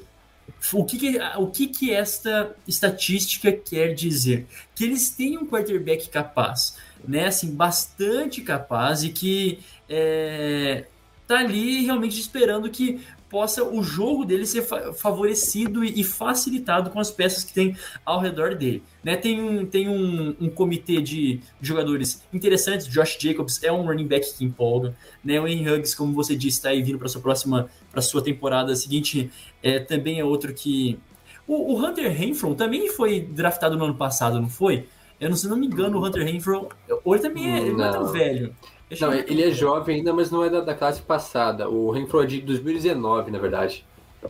o que, que, o que, que esta estatística quer dizer? Que eles têm um quarterback capaz né, assim, bastante capaz e que é, tá ali realmente esperando que possa o jogo dele ser favorecido e facilitado com as peças que tem ao redor dele. Né? Tem, um, tem um, um comitê de jogadores interessantes. Josh Jacobs é um running back que empolga. Né? O Henry Huggs, como você disse, está aí vindo para sua próxima, para sua temporada seguinte. É, também é outro que. O, o Hunter Renfro também foi draftado no ano passado, não foi? Eu não, se não me engano, o Hunter Renfro, ele também é, ele não é tão velho. não, ele é jovem ainda, mas não é da, da classe passada. O Renfro é de 2019, na verdade.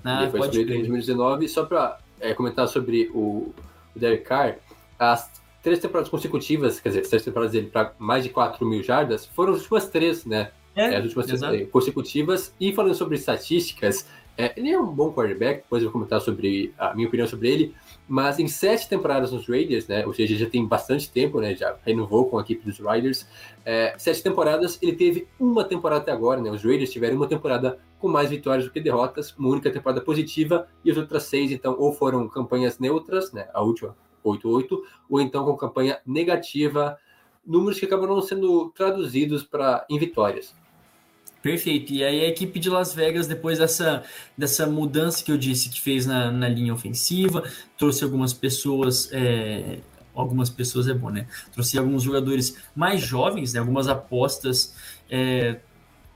Ah, ele foi escolhido em 2019. Só para é, comentar sobre o, o Derek Carr, as três temporadas consecutivas, quer dizer, as três temporadas dele para mais de 4 mil jardas, foram as últimas três, né? É, as últimas exato. três consecutivas. E falando sobre estatísticas, é, ele é um bom quarterback, depois eu vou comentar sobre a minha opinião sobre ele. Mas em sete temporadas nos Raiders, né? Ou seja, já tem bastante tempo, né? Já renovou com a equipe dos Riders. É, sete temporadas, ele teve uma temporada até agora, né? Os Raiders tiveram uma temporada com mais vitórias do que derrotas, uma única temporada positiva, e as outras seis, então, ou foram campanhas neutras, né? A última, 8-8, ou então com campanha negativa, números que acabaram sendo traduzidos para em vitórias. Perfeito. E aí a equipe de Las Vegas, depois dessa, dessa mudança que eu disse que fez na, na linha ofensiva, trouxe algumas pessoas. É, algumas pessoas é bom, né? Trouxe alguns jogadores mais jovens, né? algumas apostas é,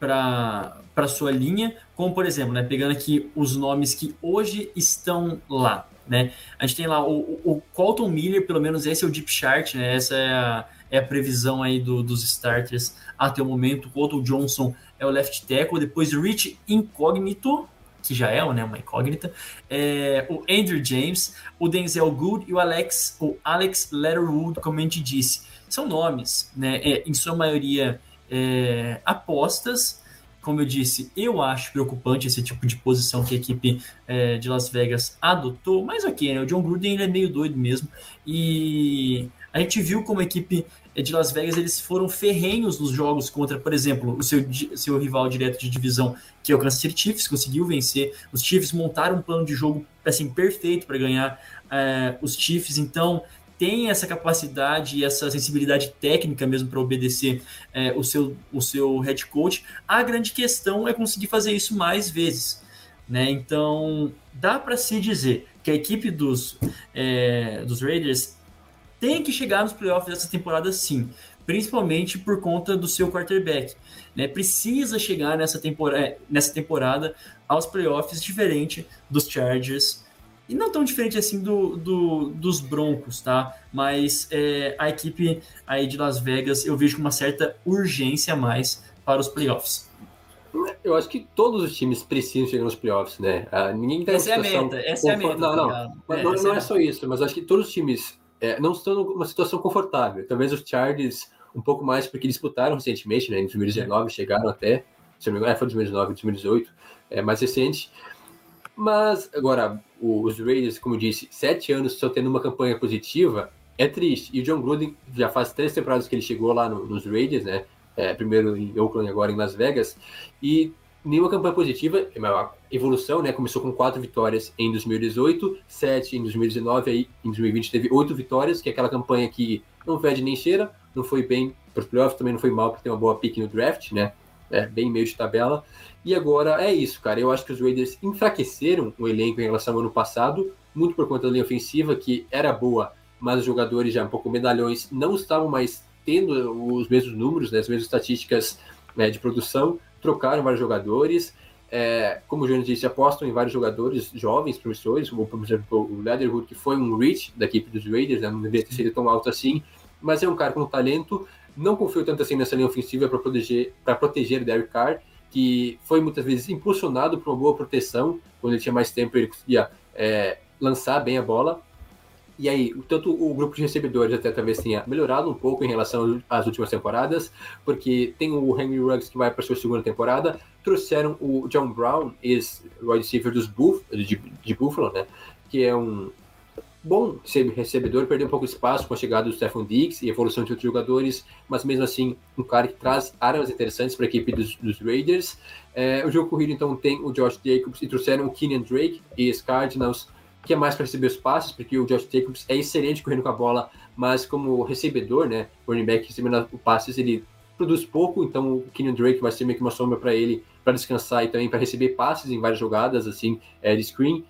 para sua linha, como por exemplo, né? Pegando aqui os nomes que hoje estão lá. Né? A gente tem lá o, o Colton Miller, pelo menos esse é o deep chart, né? Essa é a, é a previsão aí do, dos starters até o momento. Colton Johnson é o left tackle, depois Rich Incognito, que já é né, uma incógnita, é, o Andrew James, o Denzel Good e o Alex, o Alex Letterwood, como a gente disse. São nomes, né, é, em sua maioria é, apostas. Como eu disse, eu acho preocupante esse tipo de posição que a equipe é, de Las Vegas adotou, mas ok, né, o John Gruden ele é meio doido mesmo, e a gente viu como a equipe de Las Vegas eles foram ferrenhos nos jogos contra, por exemplo, o seu, seu rival direto de divisão, que é o Kansas City Chiefs, conseguiu vencer. Os Chiefs montaram um plano de jogo assim perfeito para ganhar é, os Chiefs, então tem essa capacidade e essa sensibilidade técnica mesmo para obedecer é, o, seu, o seu head coach. A grande questão é conseguir fazer isso mais vezes. Né? Então, dá para se dizer que a equipe dos, é, dos Raiders tem que chegar nos playoffs dessa temporada sim, principalmente por conta do seu quarterback. Né? Precisa chegar nessa temporada, é, nessa temporada aos playoffs diferente dos Chargers. E não tão diferente assim do, do dos Broncos, tá? Mas é, a equipe aí de Las Vegas eu vejo com uma certa urgência a mais para os playoffs. Eu acho que todos os times precisam chegar nos playoffs, né? Ah, ninguém tá essa é a meta, essa é a meta. Não, não, tá é, não, não é, é só isso, mas acho que todos os times é, não estão numa situação confortável. Talvez os Chargers um pouco mais porque disputaram recentemente, né? Em 2019 chegaram até, se não me engano, é, foi 2019, 2018, é mais recente. Mas agora, os Raiders, como eu disse, sete anos só tendo uma campanha positiva, é triste. E o John Gruden já faz três temporadas que ele chegou lá no, nos Raiders, né? É, primeiro em Oakland, agora em Las Vegas, e nenhuma campanha positiva, é uma evolução, né? Começou com quatro vitórias em 2018, sete em 2019, aí em 2020 teve oito vitórias, que é aquela campanha que não fede nem cheira, não foi bem para os playoffs, também não foi mal porque tem uma boa pick no draft, né? É, bem meio de tabela. E agora é isso, cara. Eu acho que os Raiders enfraqueceram o elenco em relação ao ano passado, muito por conta da linha ofensiva, que era boa, mas os jogadores já um pouco medalhões não estavam mais tendo os mesmos números, né, as mesmas estatísticas né, de produção, trocaram vários jogadores. É, como o Júnior disse, apostam em vários jogadores jovens, promissores, como por exemplo o Leatherwood, que foi um reach da equipe dos Raiders, né, não deveria ter sido tão alto assim, mas é um cara com talento. Não confio tanto assim nessa linha ofensiva para proteger, para proteger Derek Carr, que foi muitas vezes impulsionado por uma boa proteção. Quando ele tinha mais tempo, ele conseguia é, lançar bem a bola. E aí, tanto o grupo de recebedores até talvez tenha melhorado um pouco em relação às últimas temporadas, porque tem o Henry Ruggs que vai para sua segunda temporada, trouxeram o John Brown, ex-wide receiver dos Buff, de, de Buffalo, né? Que é um, bom recebedor, perdeu um pouco de espaço com a chegada do Stephen Diggs e evolução de outros jogadores, mas mesmo assim um cara que traz armas interessantes para a equipe dos, dos Raiders. É, o jogo corrido então tem o Josh Jacobs e trouxeram o Kenyan Drake e os Cardinals, que é mais para receber os passes, porque o Josh Jacobs é excelente correndo com a bola, mas como recebedor, né, running back recebendo os passes, ele produz pouco, então o Kenyan Drake vai ser meio que uma sombra para ele para descansar e também para receber passes em várias jogadas assim é, de screen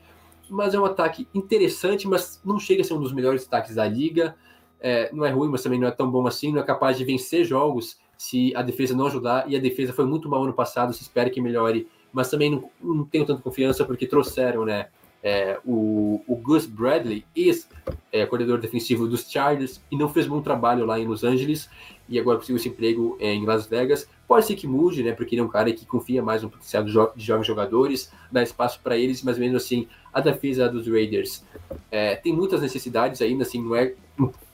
mas é um ataque interessante, mas não chega a ser um dos melhores ataques da liga. É, não é ruim, mas também não é tão bom assim. Não é capaz de vencer jogos se a defesa não ajudar. E a defesa foi muito mal ano passado, se espera que melhore. Mas também não, não tenho tanta confiança porque trouxeram né, é, o, o, Gus Bradley, ex-coordenador é, defensivo dos Chargers, e não fez bom trabalho lá em Los Angeles. E agora conseguiu esse emprego é, em Las Vegas. Pode ser que mude, né? Porque ele é um cara que confia mais no potencial de, jo de jovens jogadores, dá espaço para eles, mas mesmo assim a defesa dos Raiders é, tem muitas necessidades ainda, assim, não é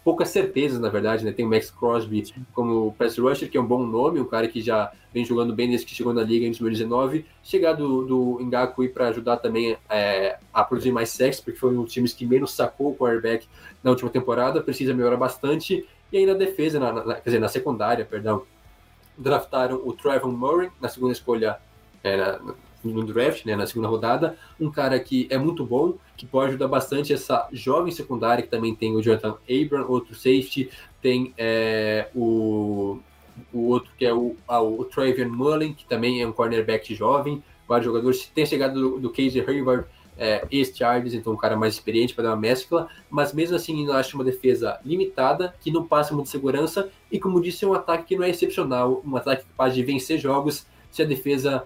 poucas certezas, na verdade, né? Tem o Max Crosby como pass rusher, que é um bom nome, um cara que já vem jogando bem desde que chegou na liga em 2019. Chegar do, do Ngaku para ajudar também é, a produzir mais sexo, porque foi um dos times que menos sacou o quarterback na última temporada, precisa melhorar bastante. E aí na defesa, na, na, quer dizer, na secundária, perdão, draftaram o Trevor Murray na segunda escolha, é, na, no draft, né, na segunda rodada, um cara que é muito bom, que pode ajudar bastante essa jovem secundária, que também tem o Jonathan Abram, outro safety, tem é, o, o outro que é o, ah, o Travian Mullen, que também é um cornerback jovem, vários jogadores, tem chegado do, do Casey Hayward, é, ex-Chargers, então um cara mais experiente para dar uma mescla, mas mesmo assim eu acho uma defesa limitada, que não passa muita segurança, e como disse, é um ataque que não é excepcional, um ataque capaz de vencer jogos se a defesa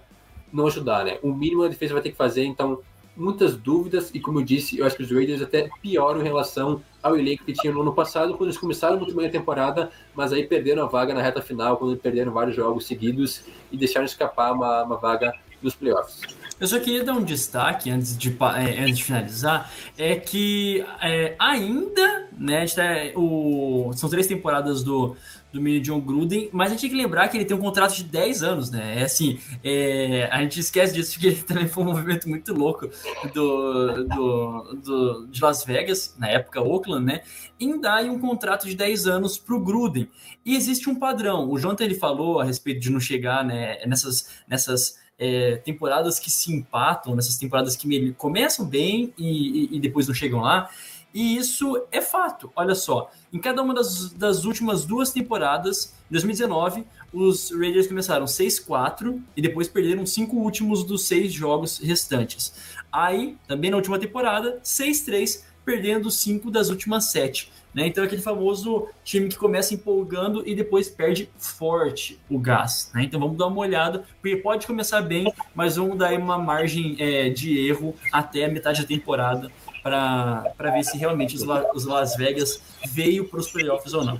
não ajudar, né? O mínimo a defesa vai ter que fazer, então muitas dúvidas e como eu disse, eu acho que os Raiders até pioram em relação ao elenco que tinha no ano passado, quando eles começaram muito bem a temporada, mas aí perderam a vaga na reta final, quando perderam vários jogos seguidos e deixaram escapar uma, uma vaga nos playoffs. Eu só queria dar um destaque antes de, é, antes de finalizar, é que é, ainda, né, tá, o, são três temporadas do, do mini John Gruden, mas a gente tem que lembrar que ele tem um contrato de 10 anos, né? É assim, é, a gente esquece disso porque também foi um movimento muito louco do, do, do, de Las Vegas, na época Oakland, né? Em dar um contrato de 10 anos para o Gruden. E existe um padrão. O Jonathan ele falou a respeito de não chegar né, nessas, nessas é, temporadas que se empatam, nessas temporadas que começam bem e, e, e depois não chegam lá. E isso é fato. Olha só, em cada uma das, das últimas duas temporadas, em 2019, os Raiders começaram 6-4 e depois perderam cinco últimos dos seis jogos restantes. Aí, também na última temporada, 6-3, perdendo cinco das últimas sete. Né? Então, é aquele famoso time que começa empolgando e depois perde forte o gás. Né? Então, vamos dar uma olhada, porque pode começar bem, mas vamos dar uma margem é, de erro até a metade da temporada para ver se realmente os, La, os Las Vegas veio para os playoffs ou não.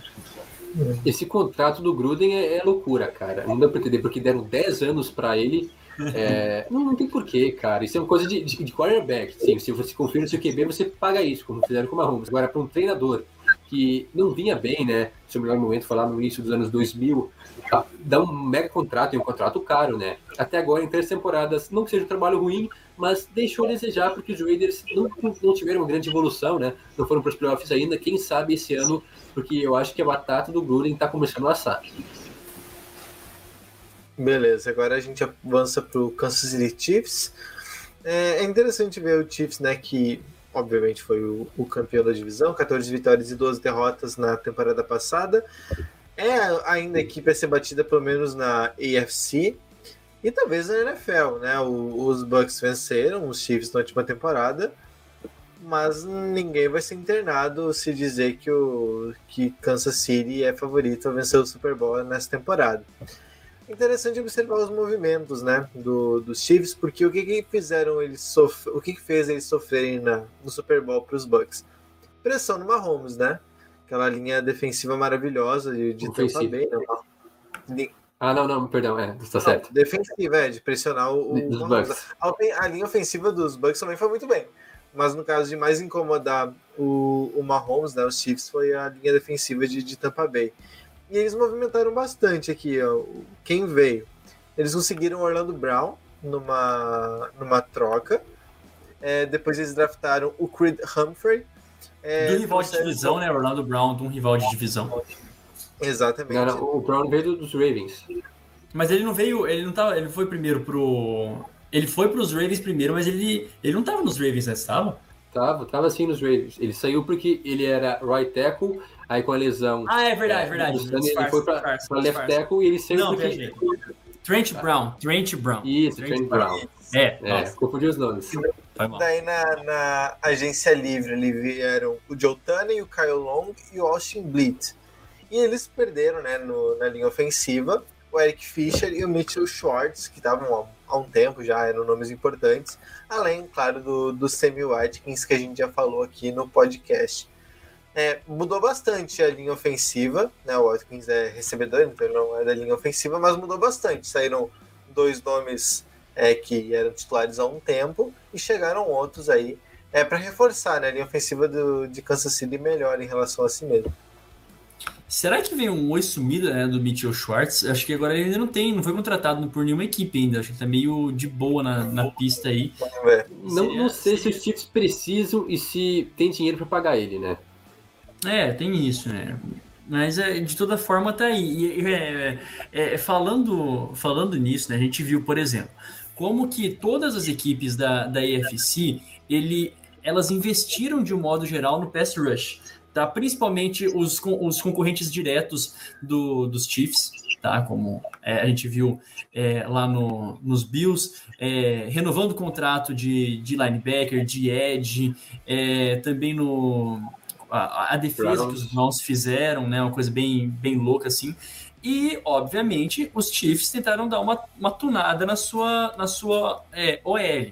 Esse contrato do Gruden é, é, loucura, cara. Não dá para entender, porque deram 10 anos para ele É, não, não tem porquê, cara. Isso é uma coisa de, de, de quarterback. Sim, se você confia no seu QB, você paga isso, como fizeram com o Mahomes. Agora, para um treinador que não vinha bem, né? Seu melhor momento foi lá no início dos anos 2000, tá, dá um mega contrato e um contrato caro, né? Até agora, em três temporadas, não que seja um trabalho ruim, mas deixou a desejar porque os Raiders não, não tiveram uma grande evolução, né? Não foram para os playoffs ainda. Quem sabe esse ano, porque eu acho que a batata do Gruden está começando a assar. Beleza, agora a gente avança para o Kansas City Chiefs. É, é, interessante ver o Chiefs, né, que obviamente foi o, o, campeão da divisão, 14 vitórias e 12 derrotas na temporada passada. É ainda a equipe a ser batida pelo menos na AFC e talvez na NFL, né? O, os Bucks venceram os Chiefs na última temporada, mas ninguém vai ser internado se dizer que o que Kansas City é favorito a vencer o Super Bowl nessa temporada interessante observar os movimentos, né, do, dos Chiefs, porque o que, que fizeram eles sofrer, o que, que fez eles sofrerem na, no Super Bowl para os Bucks? Pressão no Mahomes, né? Aquela linha defensiva maravilhosa de, de Tampa Bay, né? Ah, não, não, perdão, é, está certo. defensiva, é, de pressionar o, o Mahomes. A, a, linha ofensiva dos Bucks também foi muito bem. Mas no caso de mais incomodar o, o Mahomes, né, os Chiefs, foi a linha defensiva de, de Tampa Bay. E eles movimentaram bastante aqui, ó. Quem veio? Eles conseguiram Orlando Brown numa, numa troca. É, depois eles draftaram o Creed Humphrey. É, do rival de divisão, né? Orlando Brown, de um rival de divisão. Exatamente. Não, o Brown veio dos Ravens. Mas ele não veio, ele não tava, ele foi primeiro pro. Ele foi pros Ravens primeiro, mas ele, ele não tava nos Ravens, né? Estava? Tava, tava sim nos Ravens. Ele saiu porque ele era right tackle, aí com a lesão. Ah, é verdade, é, verdade. ele foi pra, pra left tackle e ele saiu Não, porque. Trent Brown, Trent Brown. Isso, Trent, Trent Brown. Brown. É, é confundi os nomes. Daí na, na, agência livre ali vieram o Joe Tunney, o Kyle Long e o Austin Bleat. E eles perderam né, no, na linha ofensiva o Eric Fischer e o Mitchell Schwartz, que estavam há um tempo já, eram nomes importantes, além, claro, do, do Sammy Watkins, que a gente já falou aqui no podcast. É, mudou bastante a linha ofensiva, né? O Watkins é recebedor, então ele não é da linha ofensiva, mas mudou bastante. Saíram dois nomes é, que eram titulares há um tempo e chegaram outros aí é, para reforçar né, a linha ofensiva do, de Kansas City melhor em relação a si mesmo. Será que vem um oi sumido né, do Mitchell Schwartz? Acho que agora ele ainda não tem, não foi contratado por nenhuma equipe ainda. Acho que tá meio de boa na, na pista aí. Não, não sei se os Chiefs precisam e se tem dinheiro para pagar ele, né? É, tem isso, né? Mas é, de toda forma tá aí. E, é, é, falando, falando nisso, né, a gente viu, por exemplo, como que todas as equipes da, da EFC, ele, elas investiram de um modo geral no pass rush tá? Principalmente os, os concorrentes diretos do, dos Chiefs, tá? Como é, a gente viu é, lá no, nos Bills, é, renovando o contrato de, de linebacker, de edge, é, também no a, a defesa que os Browns fizeram, né? Uma coisa bem, bem louca assim. E, obviamente, os Chiefs tentaram dar uma, uma tunada na sua, na sua é, OL.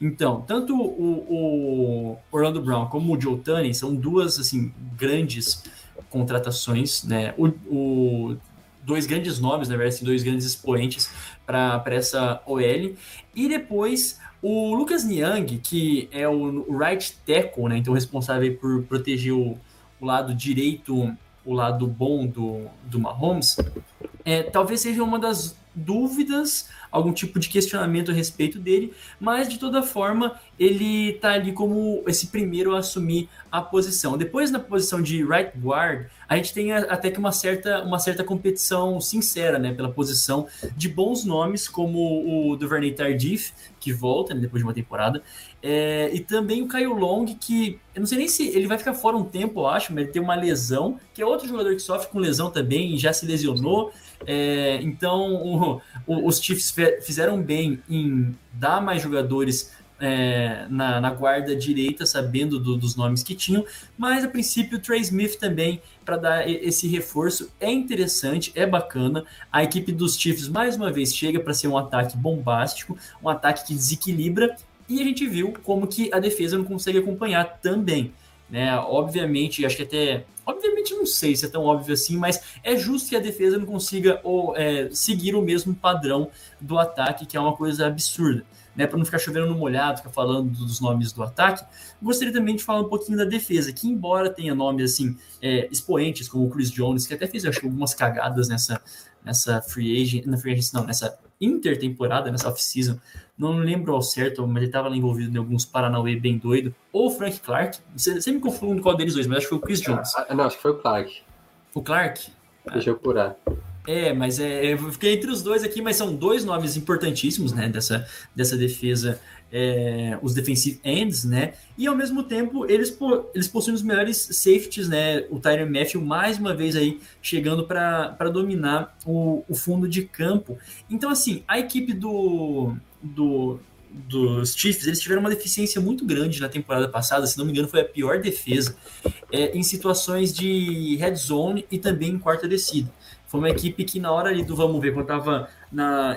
Então, tanto o, o, Orlando Brown como o Joe Tunney são duas assim grandes contratações, né? O, o dois grandes nomes, na verdade, assim, dois grandes expoentes para essa OL. E depois o Lucas Niang, que é o, right tackle, né? Então responsável por proteger o, o lado direito, o lado bom do, do Mahomes, é, talvez seja uma das dúvidas algum tipo de questionamento a respeito dele, mas de toda forma ele tá ali como esse primeiro a assumir a posição. Depois na posição de right guard, a gente tem até que uma certa, uma certa competição sincera, né, pela posição de bons nomes como o Duvernay Tardif, que volta né, depois de uma temporada, é, e também o Caio Long, que eu não sei nem se ele vai ficar fora um tempo, eu acho, mas ele tem uma lesão, que é outro jogador que sofre com lesão também já se lesionou. É, então o, o, os Chiefs fizeram bem em dar mais jogadores é, na, na, guarda direita, sabendo do, dos nomes que tinham, mas a princípio o Trey Smith também para dar esse reforço é interessante, é bacana. A equipe dos Chiefs mais uma vez chega para ser um ataque bombástico, um ataque que desequilibra e a gente viu como que a defesa não consegue acompanhar também. Né? Obviamente, acho que até. Obviamente, não sei se é tão óbvio assim, mas é justo que a defesa não consiga ou, é, seguir o mesmo padrão do ataque, que é uma coisa absurda. Né, para não ficar chovendo no molhado, ficar falando dos nomes do ataque, gostaria também de falar um pouquinho da defesa, que embora tenha nomes assim é, expoentes como o Chris Jones, que até fez acho, algumas cagadas nessa, nessa free agent, na free agent, não, nessa intertemporada, nessa off-season, não lembro ao certo, mas ele estava envolvido em alguns Paranauê bem doido, ou o Frank Clark, você me confundo qual deles dois, mas acho que foi o Chris Jones. Ah, não, acho que foi o Clark. O Clark? Deixa eu apurar. É, mas é, eu fiquei entre os dois aqui, mas são dois nomes importantíssimos, né, dessa, dessa defesa, é, os defensive ends, né, e ao mesmo tempo eles, eles possuem os melhores safeties, né, o Tyron Matthew mais uma vez aí chegando para dominar o, o fundo de campo. Então, assim, a equipe do, do, dos Chiefs, eles tiveram uma deficiência muito grande na temporada passada, se não me engano, foi a pior defesa é, em situações de red zone e também em quarta descida. Foi uma equipe que na hora ali do vamos ver, quando estava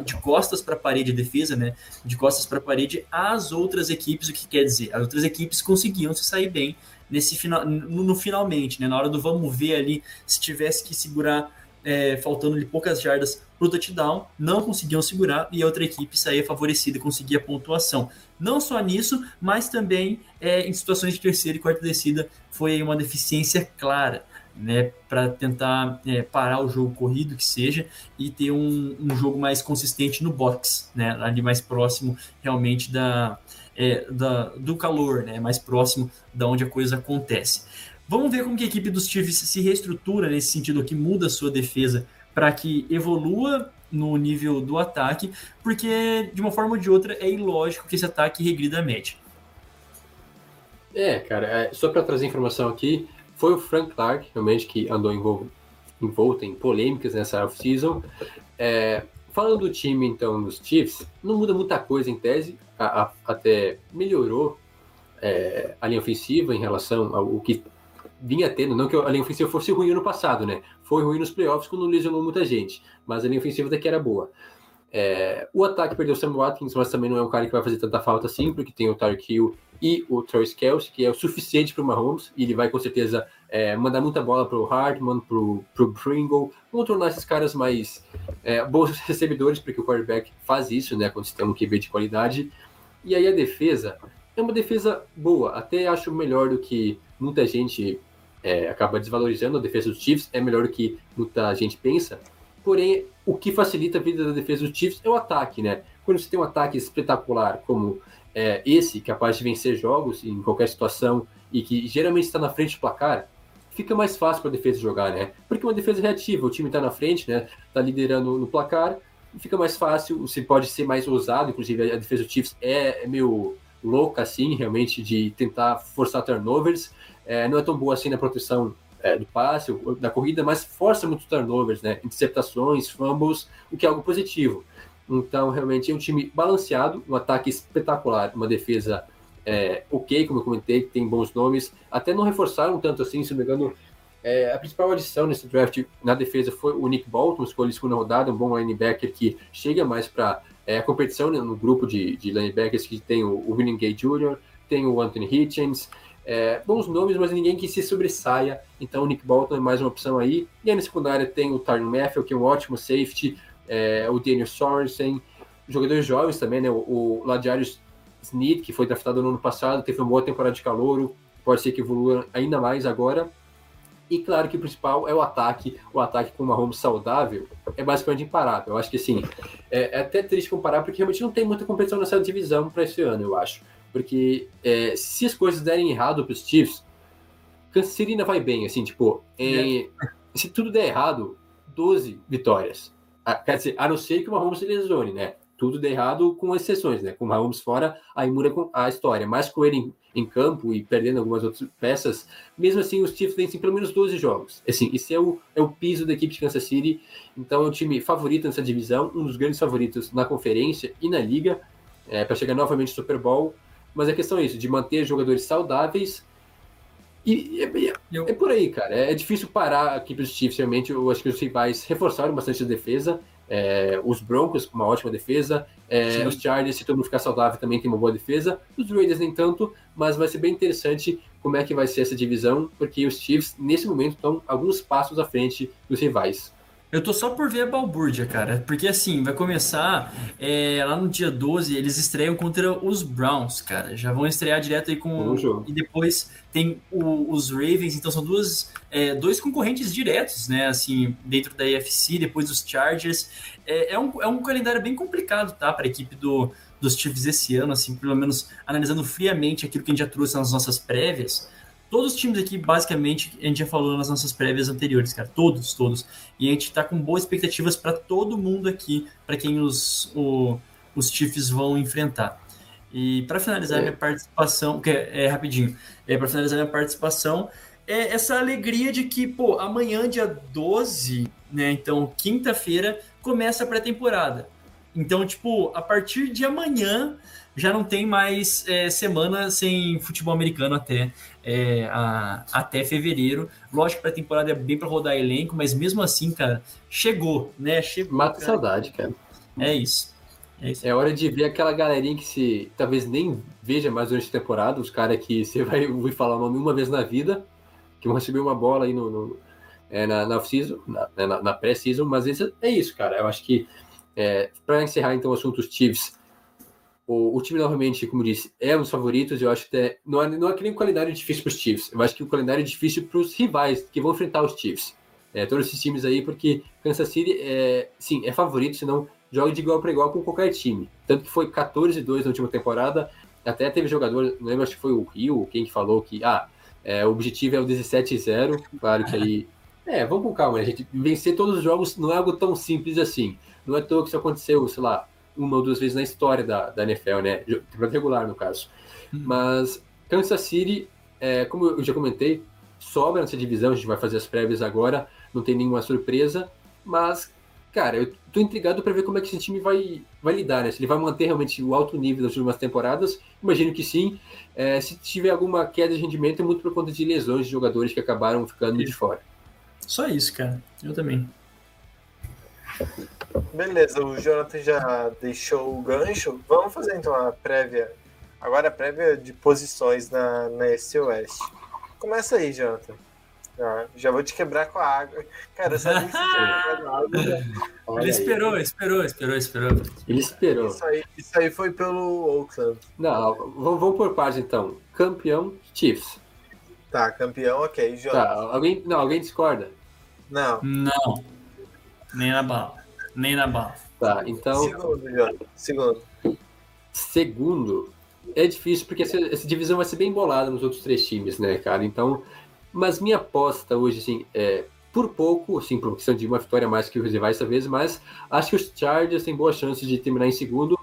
de costas para a parede de defesa, né? De costas para a parede, as outras equipes, o que quer dizer? As outras equipes conseguiam se sair bem nesse final, no, no finalmente, né? Na hora do vamos ver ali, se tivesse que segurar, é, faltando-lhe poucas jardas para o touchdown, não conseguiam segurar e a outra equipe saía favorecida conseguia pontuação. Não só nisso, mas também é, em situações de terceira e quarta descida foi uma deficiência clara né, para tentar é, parar o jogo corrido que seja e ter um, um, jogo mais consistente no box, né, ali mais próximo realmente da, é, da, do calor, né, mais próximo da onde a coisa acontece. Vamos ver como que a equipe dos Chiefs se reestrutura nesse sentido, que muda a sua defesa para que evolua no nível do ataque, porque de uma forma ou de outra é ilógico que esse ataque regrida a média. É, cara, é, só para trazer informação aqui, foi o Frank Clark, realmente, que andou envolto em polêmicas nessa off-season. É, falando do time, então, dos Chiefs, não muda muita coisa em tese, a, a, até melhorou é, a linha ofensiva em relação ao que vinha tendo, não que a linha ofensiva fosse ruim no passado, né? Foi ruim nos playoffs quando lesionou muita gente, mas a linha ofensiva daqui era boa. É, o ataque perdeu o Sam Watkins, mas também não é um cara que vai fazer tanta falta assim, porque tem o Tark Hill e o Travis Kelce, que é o suficiente para o Mahomes, e ele vai com certeza é, mandar muita bola para o Hartman, para o Pringle, vão tornar esses caras mais é, bons recebedores, porque o quarterback faz isso, né, quando você tem um QB de qualidade. E aí a defesa é uma defesa boa, até acho melhor do que muita gente é, acaba desvalorizando a defesa dos Chiefs, é melhor do que muita gente pensa. Porém, o que facilita a vida da defesa dos Chiefs é o ataque, né? Quando você tem um ataque espetacular como é, esse, capaz de vencer jogos em qualquer situação e que geralmente está na frente do placar, fica mais fácil para a defesa jogar, né? Porque uma defesa reativa, o time está na frente, né? Está liderando no placar, fica mais fácil, você pode ser mais ousado, inclusive a defesa do Chiefs é, é meio louca assim, realmente, de tentar forçar turnovers, é, não é tão boa assim na proteção é, do passe, da corrida, mas força muitos turnovers, né? Interceptações, fumbles, o que é algo positivo. Então, realmente é um time balanceado, um ataque espetacular, uma defesa é, ok, como eu comentei, tem bons nomes. Até não reforçaram tanto assim, se não me engano. É, a principal adição nesse draft na defesa foi o Nick Bolton, escolha segunda rodada, um bom linebacker que chega mais para é, a competição né, no grupo de, de linebackers que tem o, o Gay Jr., tem o Anthony Hitchens, é, bons nomes, mas ninguém que se sobressaia. Então o Nick Bolton é mais uma opção aí. E aí na secundária tem o Tyron Matthew, que é um ótimo safety, é, o Daniel Sorensen, jogadores jovens também, né? O, o Ladiarius Snead, que foi draftado no ano passado, teve uma boa temporada de calouro, pode ser que evolua ainda mais agora. E claro que o principal é o ataque, o ataque com uma home saudável é basicamente imparável. Eu acho que assim, é, é, até triste comparar, porque realmente não tem muita competição nessa divisão para esse ano, eu acho. Porque é, se as coisas derem errado para os Chiefs, Kansas City ainda vai bem, assim, tipo, é. se tudo der errado, 12 vitórias. Ah, quer dizer, a não ser que o Mahomes se lesione, né? Tudo de errado com exceções, né? Com o Mahomes fora, aí muda a história. Mas com ele em, em, campo e perdendo algumas outras peças, mesmo assim os Chiefs vencem pelo menos 12 jogos. Assim, isso é o, é o piso da equipe de Kansas City. Então é o time favorito nessa divisão, um dos grandes favoritos na conferência e na liga, é, para chegar novamente no Super Bowl. Mas a questão é isso, de manter jogadores saudáveis e é, eu... é, por aí, cara. É, difícil parar aqui para os Chiefs, realmente. Eu acho que os rivais reforçaram bastante a defesa. É, os Broncos com uma ótima defesa, é, os Chargers, se todo mundo ficar saudável, também tem uma boa defesa. Os Raiders nem tanto, mas vai ser bem interessante como é que vai ser essa divisão, porque os Chiefs, nesse momento, estão alguns passos à frente dos rivais. Eu tô só por ver a balbúrdia, cara. Porque assim, vai começar é, lá no dia 12, eles estreiam contra os Browns, cara. Já vão estrear direto aí com. E depois tem o- os Ravens, então são duas, é, dois concorrentes diretos, né? Assim, dentro da AFC, depois os Chargers. É, é um, é um calendário bem complicado, tá? Para a equipe do, dos Chiefs esse ano, assim, pelo menos analisando friamente aquilo que a gente já trouxe nas nossas prévias. Todos os times aqui, basicamente, a gente já falou nas nossas prévias anteriores, cara. Todos, todos. E a gente tá com boas expectativas para todo mundo aqui, para quem os, o- os Chiefs vão enfrentar. E para finalizar É. minha participação, que é, é rapidinho, é, para finalizar minha participação, é essa alegria de que, pô, amanhã, dia 12, né? Então, quinta-feira, começa a pré-temporada. Então, tipo, a partir de amanhã já não tem mais é, semana sem futebol americano até, é, a- até fevereiro. Lógico que a temporada é bem para rodar elenco, mas mesmo assim, cara, chegou, né? Chegou. Mata cara. saudade, cara. É isso. É isso. É hora de ver aquela galerinha que se talvez nem veja mais durante a temporada, os caras que você vai ouvir falar o nome uma vez na vida, que vão receber uma bola aí no, no- é, na, na off-season, na, na- na pré-season, mas esse, é isso, cara. Eu acho que é, para encerrar então o assunto dos Chiefs, o, o time novamente, como disse, é um dos favoritos. Eu acho que é, não, é, não é que nem calendário difícil para os Chiefs. Eu acho que o calendário é difícil para os rivais que vão enfrentar os Chiefs. É, todos esses times aí, porque Kansas City é, sim, é favorito, senão joga de igual para igual com qualquer time. Tanto que foi 14-2 na última temporada. Até teve jogador, não lembro, acho que foi o Rio, quem que falou que ah, é, o objetivo é o 17-0. Claro que aí. É, vamos com calma, né? A gente vencer todos os jogos não é algo tão simples assim. Não é à toa que isso aconteceu, sei lá, uma ou duas vezes na história da, da NFL, né? Temporada regular, no caso. Mas Kansas City, é, como eu já comentei, sobra nessa divisão, a gente vai fazer as prévias agora, não tem nenhuma surpresa, mas, cara, eu tô intrigado para ver como é que esse time vai, vai lidar, né? Se ele vai manter realmente o alto nível das últimas temporadas, imagino que sim. É, se tiver alguma queda de rendimento, é muito por conta de lesões de jogadores que acabaram ficando de fora. Só isso, cara. Eu também. Beleza, o Jonathan já deixou o gancho. Vamos fazer então a prévia. Agora a prévia de posições na, na SC Oeste. Começa aí, Jonathan. Ah, já vou te quebrar com a água. Cara, essa lista Olha Ele aí. esperou, esperou, esperou, esperou. Ele esperou. isso, aí, isso aí foi pelo Oakland. Não, vamos, vamos por partes então. Campeão, Chiefs. Tá, campeão, ok. Jonathan. Tá, alguém, não, alguém discorda? Não. Não. Nem na bala. Nem na bala. Tá, então, Segundo. Segundo. segundo, é difícil porque essa, essa divisão vai ser bem bolada nos outros três times, né, cara? Então, mas minha aposta hoje, assim, é por pouco, assim, por questão de uma vitória a mais que os rivais essa vez, mas acho que os Chargers têm boa chance de terminar em segundo,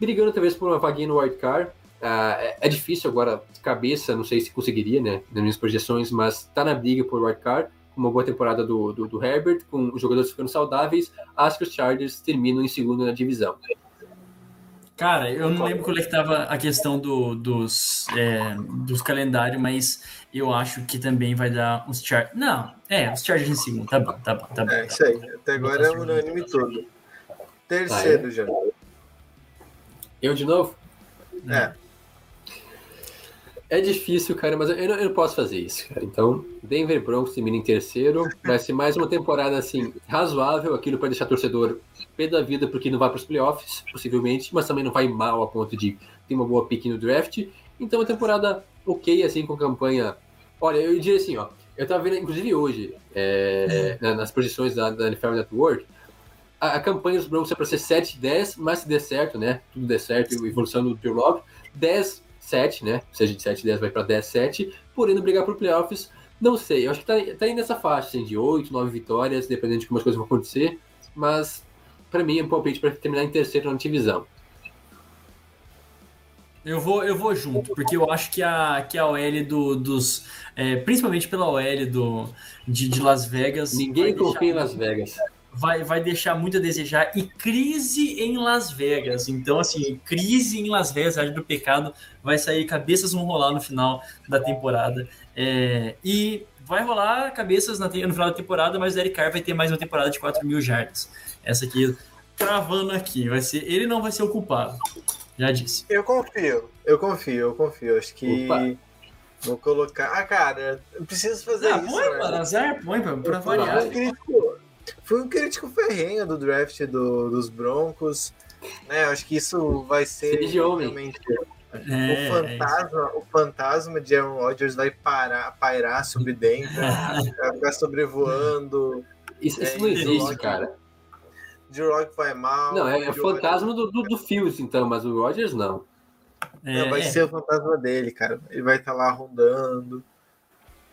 brigando talvez por uma vaguinha no wild card. Ah, é, é difícil agora, cabeça, não sei se conseguiria, né, nas minhas projeções, mas tá na briga por wild card, com uma boa temporada do, do, do Herbert, com os jogadores ficando saudáveis, acho que os Chargers terminam em segundo na divisão. Cara, eu não lembro qual é que tava a questão do, dos, é, dos calendários, mas eu acho que também vai dar uns Chargers. Não, é, os Chargers em segundo. Tá bom, tá bom, tá bom. É isso aí. Até agora é unânime tudo. Terceiro, Jonathan. Eu de novo? É. É difícil, cara, mas eu não, eu não posso fazer isso, cara. Então, Denver Broncos termina em terceiro. Vai ser mais uma temporada, assim, razoável. Aquilo para deixar torcedor pé da vida, porque não vai para os playoffs, possivelmente, mas também não vai mal a ponto de ter uma boa pick no draft. Então, uma temporada ok, assim, com campanha. Olha, eu diria assim, ó. Eu tava vendo, inclusive hoje, é, na- nas posições da, da NFL Network, a, a campanha dos Broncos é para ser 7-10, mas se der certo, né? Tudo der certo, evolução do Drew Locke, 10 7, né? Seja, de 7 10 vai para 10 7, porém não brigar por playoffs, não sei. Eu acho que tá, tá aí nessa faixa, assim, de 8, 9 vitórias, dependendo de como as coisas vão acontecer, mas para mim é um palpite para terminar em terceiro na divisão. Eu vou, eu vou junto, porque eu acho que a, que a OL do, dos. é, principalmente pela OL do, de, de Las Vegas. Ninguém confia em Las Vegas. Vai, vai deixar muito a desejar. E crise em Las Vegas. Então, assim, crise em Las Vegas, a do pecado, vai sair, cabeças vão rolar no final da temporada. É, e vai rolar cabeças no final da temporada, mas o Derek Carr vai ter mais uma temporada de 4 mil jardas. Essa aqui, cravando aqui, vai ser, ele não vai ser o culpado. Já disse. Eu confio, eu confio, eu confio. Acho que. Opa. Vou colocar. Ah, cara, eu preciso fazer ah, isso. Põe, né? para azar, põe pra, pra variar. Fui um crítico ferrenho do draft do, dos Broncos. Né? Acho que isso vai ser. Realmente, é, o, fantasma, é o fantasma de Aaron Rodgers vai parar, pairar sobre dentro, vai ficar sobrevoando. Isso, isso é, não existe, cara. De Rock vai mal. Não, é, o fantasma do, do, do Fields, então, mas o Rodgers não. não vai é. ser o fantasma dele, cara. Ele vai estar tá lá rondando.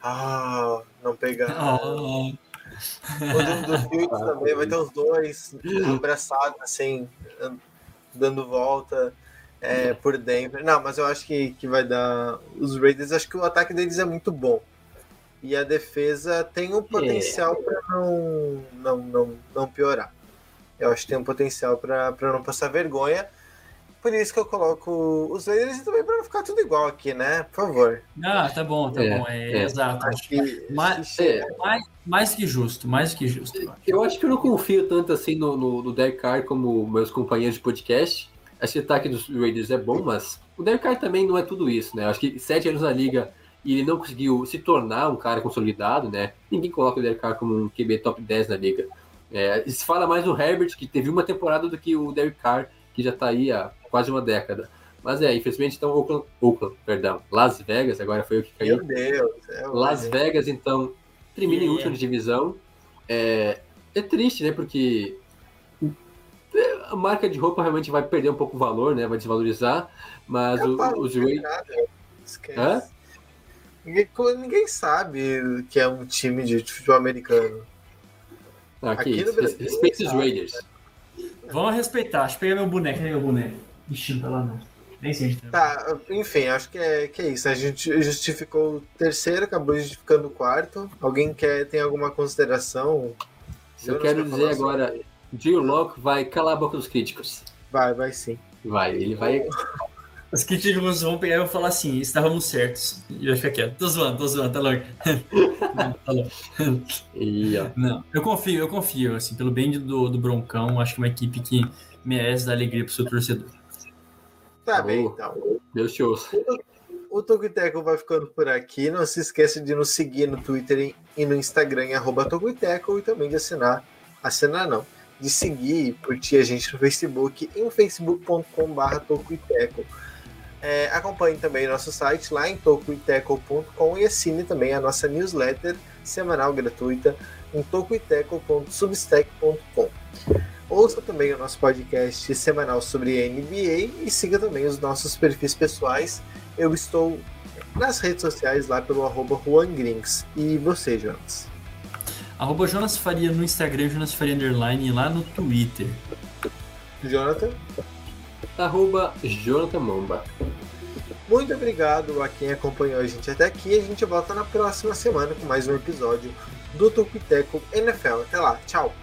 Ah, não pegar. Oh. O do Fields também vai ter os dois abraçados, assim, dando volta é, por Denver. Não, mas eu acho que, que vai dar. Os Raiders, acho que o ataque deles é muito bom. E a defesa tem um potencial é. para não, não, não, não piorar. Eu acho que tem um potencial para não passar vergonha. Por isso que eu coloco os Raiders e também para ficar tudo igual aqui, né? Por favor. Ah, tá bom, tá é, bom. É, é. Exato. Acho que, mais, é. mais, mais que justo, mais que justo. Eu acho que eu não confio tanto assim no, no, no Derek Carr como meus companheiros de podcast. Esse ataque dos Raiders é bom, mas o Derek Carr também não é tudo isso, né? Acho que sete anos na liga e ele não conseguiu se tornar um cara consolidado, né? Ninguém coloca o Derek Carr como um QB top 10 na liga. É, se fala mais do Herbert, que teve uma temporada, do que o Derek Carr, que já tá aí há quase uma década. Mas é, infelizmente, então, Oakland, Oakland perdão, Las Vegas, agora foi o que caiu. Meu Deus! É Las Vegas, então, termina em última divisão. É, é triste, né? Porque a marca de roupa realmente vai perder um pouco o valor, né? Vai desvalorizar, mas o, os Esquece. Ninguém, ninguém sabe que é um time de futebol americano. Ah, Aqui isso. no Brasil, Respeita os Raiders. Vamos respeitar. Deixa eu pegar meu boneco. Cadê meu boneco? Ixi, não tá lá não. Nem sei tá. tá, enfim, acho que é, que é isso. A gente justificou o terceiro, acabou justificando o quarto. Alguém quer, tem alguma consideração? Eu, eu quero dizer agora, Drew Locke vai calar a boca dos críticos. Vai, vai sim. Vai, ele vai. Os críticos vão pegar e vão falar assim: estávamos certos. E vai ficar quieto. Tô zoando, tô zoando, tá louco. Não, tá louco. Não, eu confio, eu confio, assim, pelo bem do, do Broncão, acho que é uma equipe que merece dar alegria pro seu torcedor. Tá bem, então. Deus te ouça. O Tocoiteco vai ficando por aqui. Não se esqueça de nos seguir no Twitter e no Instagram, em arroba e também de assinar. Assinar não de seguir e curtir a gente no Facebook em facebook.com.br tocoiteco. É, acompanhe também nosso site lá em tocoiteco.com e assine também a nossa newsletter semanal gratuita em tocoiteco.substack.com. Ouça também o nosso podcast semanal sobre NBA e siga também os nossos perfis pessoais. Eu estou nas redes sociais lá pelo arroba Juan Grings. E você, Jonas? Arroba Jonas Faria no Instagram, Jonas Faria Underline e lá no Twitter. Jonathan? Arroba Jonathan Momba. Muito obrigado a quem acompanhou a gente até aqui. A gente volta na próxima semana com mais um episódio do Tupiteco NFL. Até lá, tchau!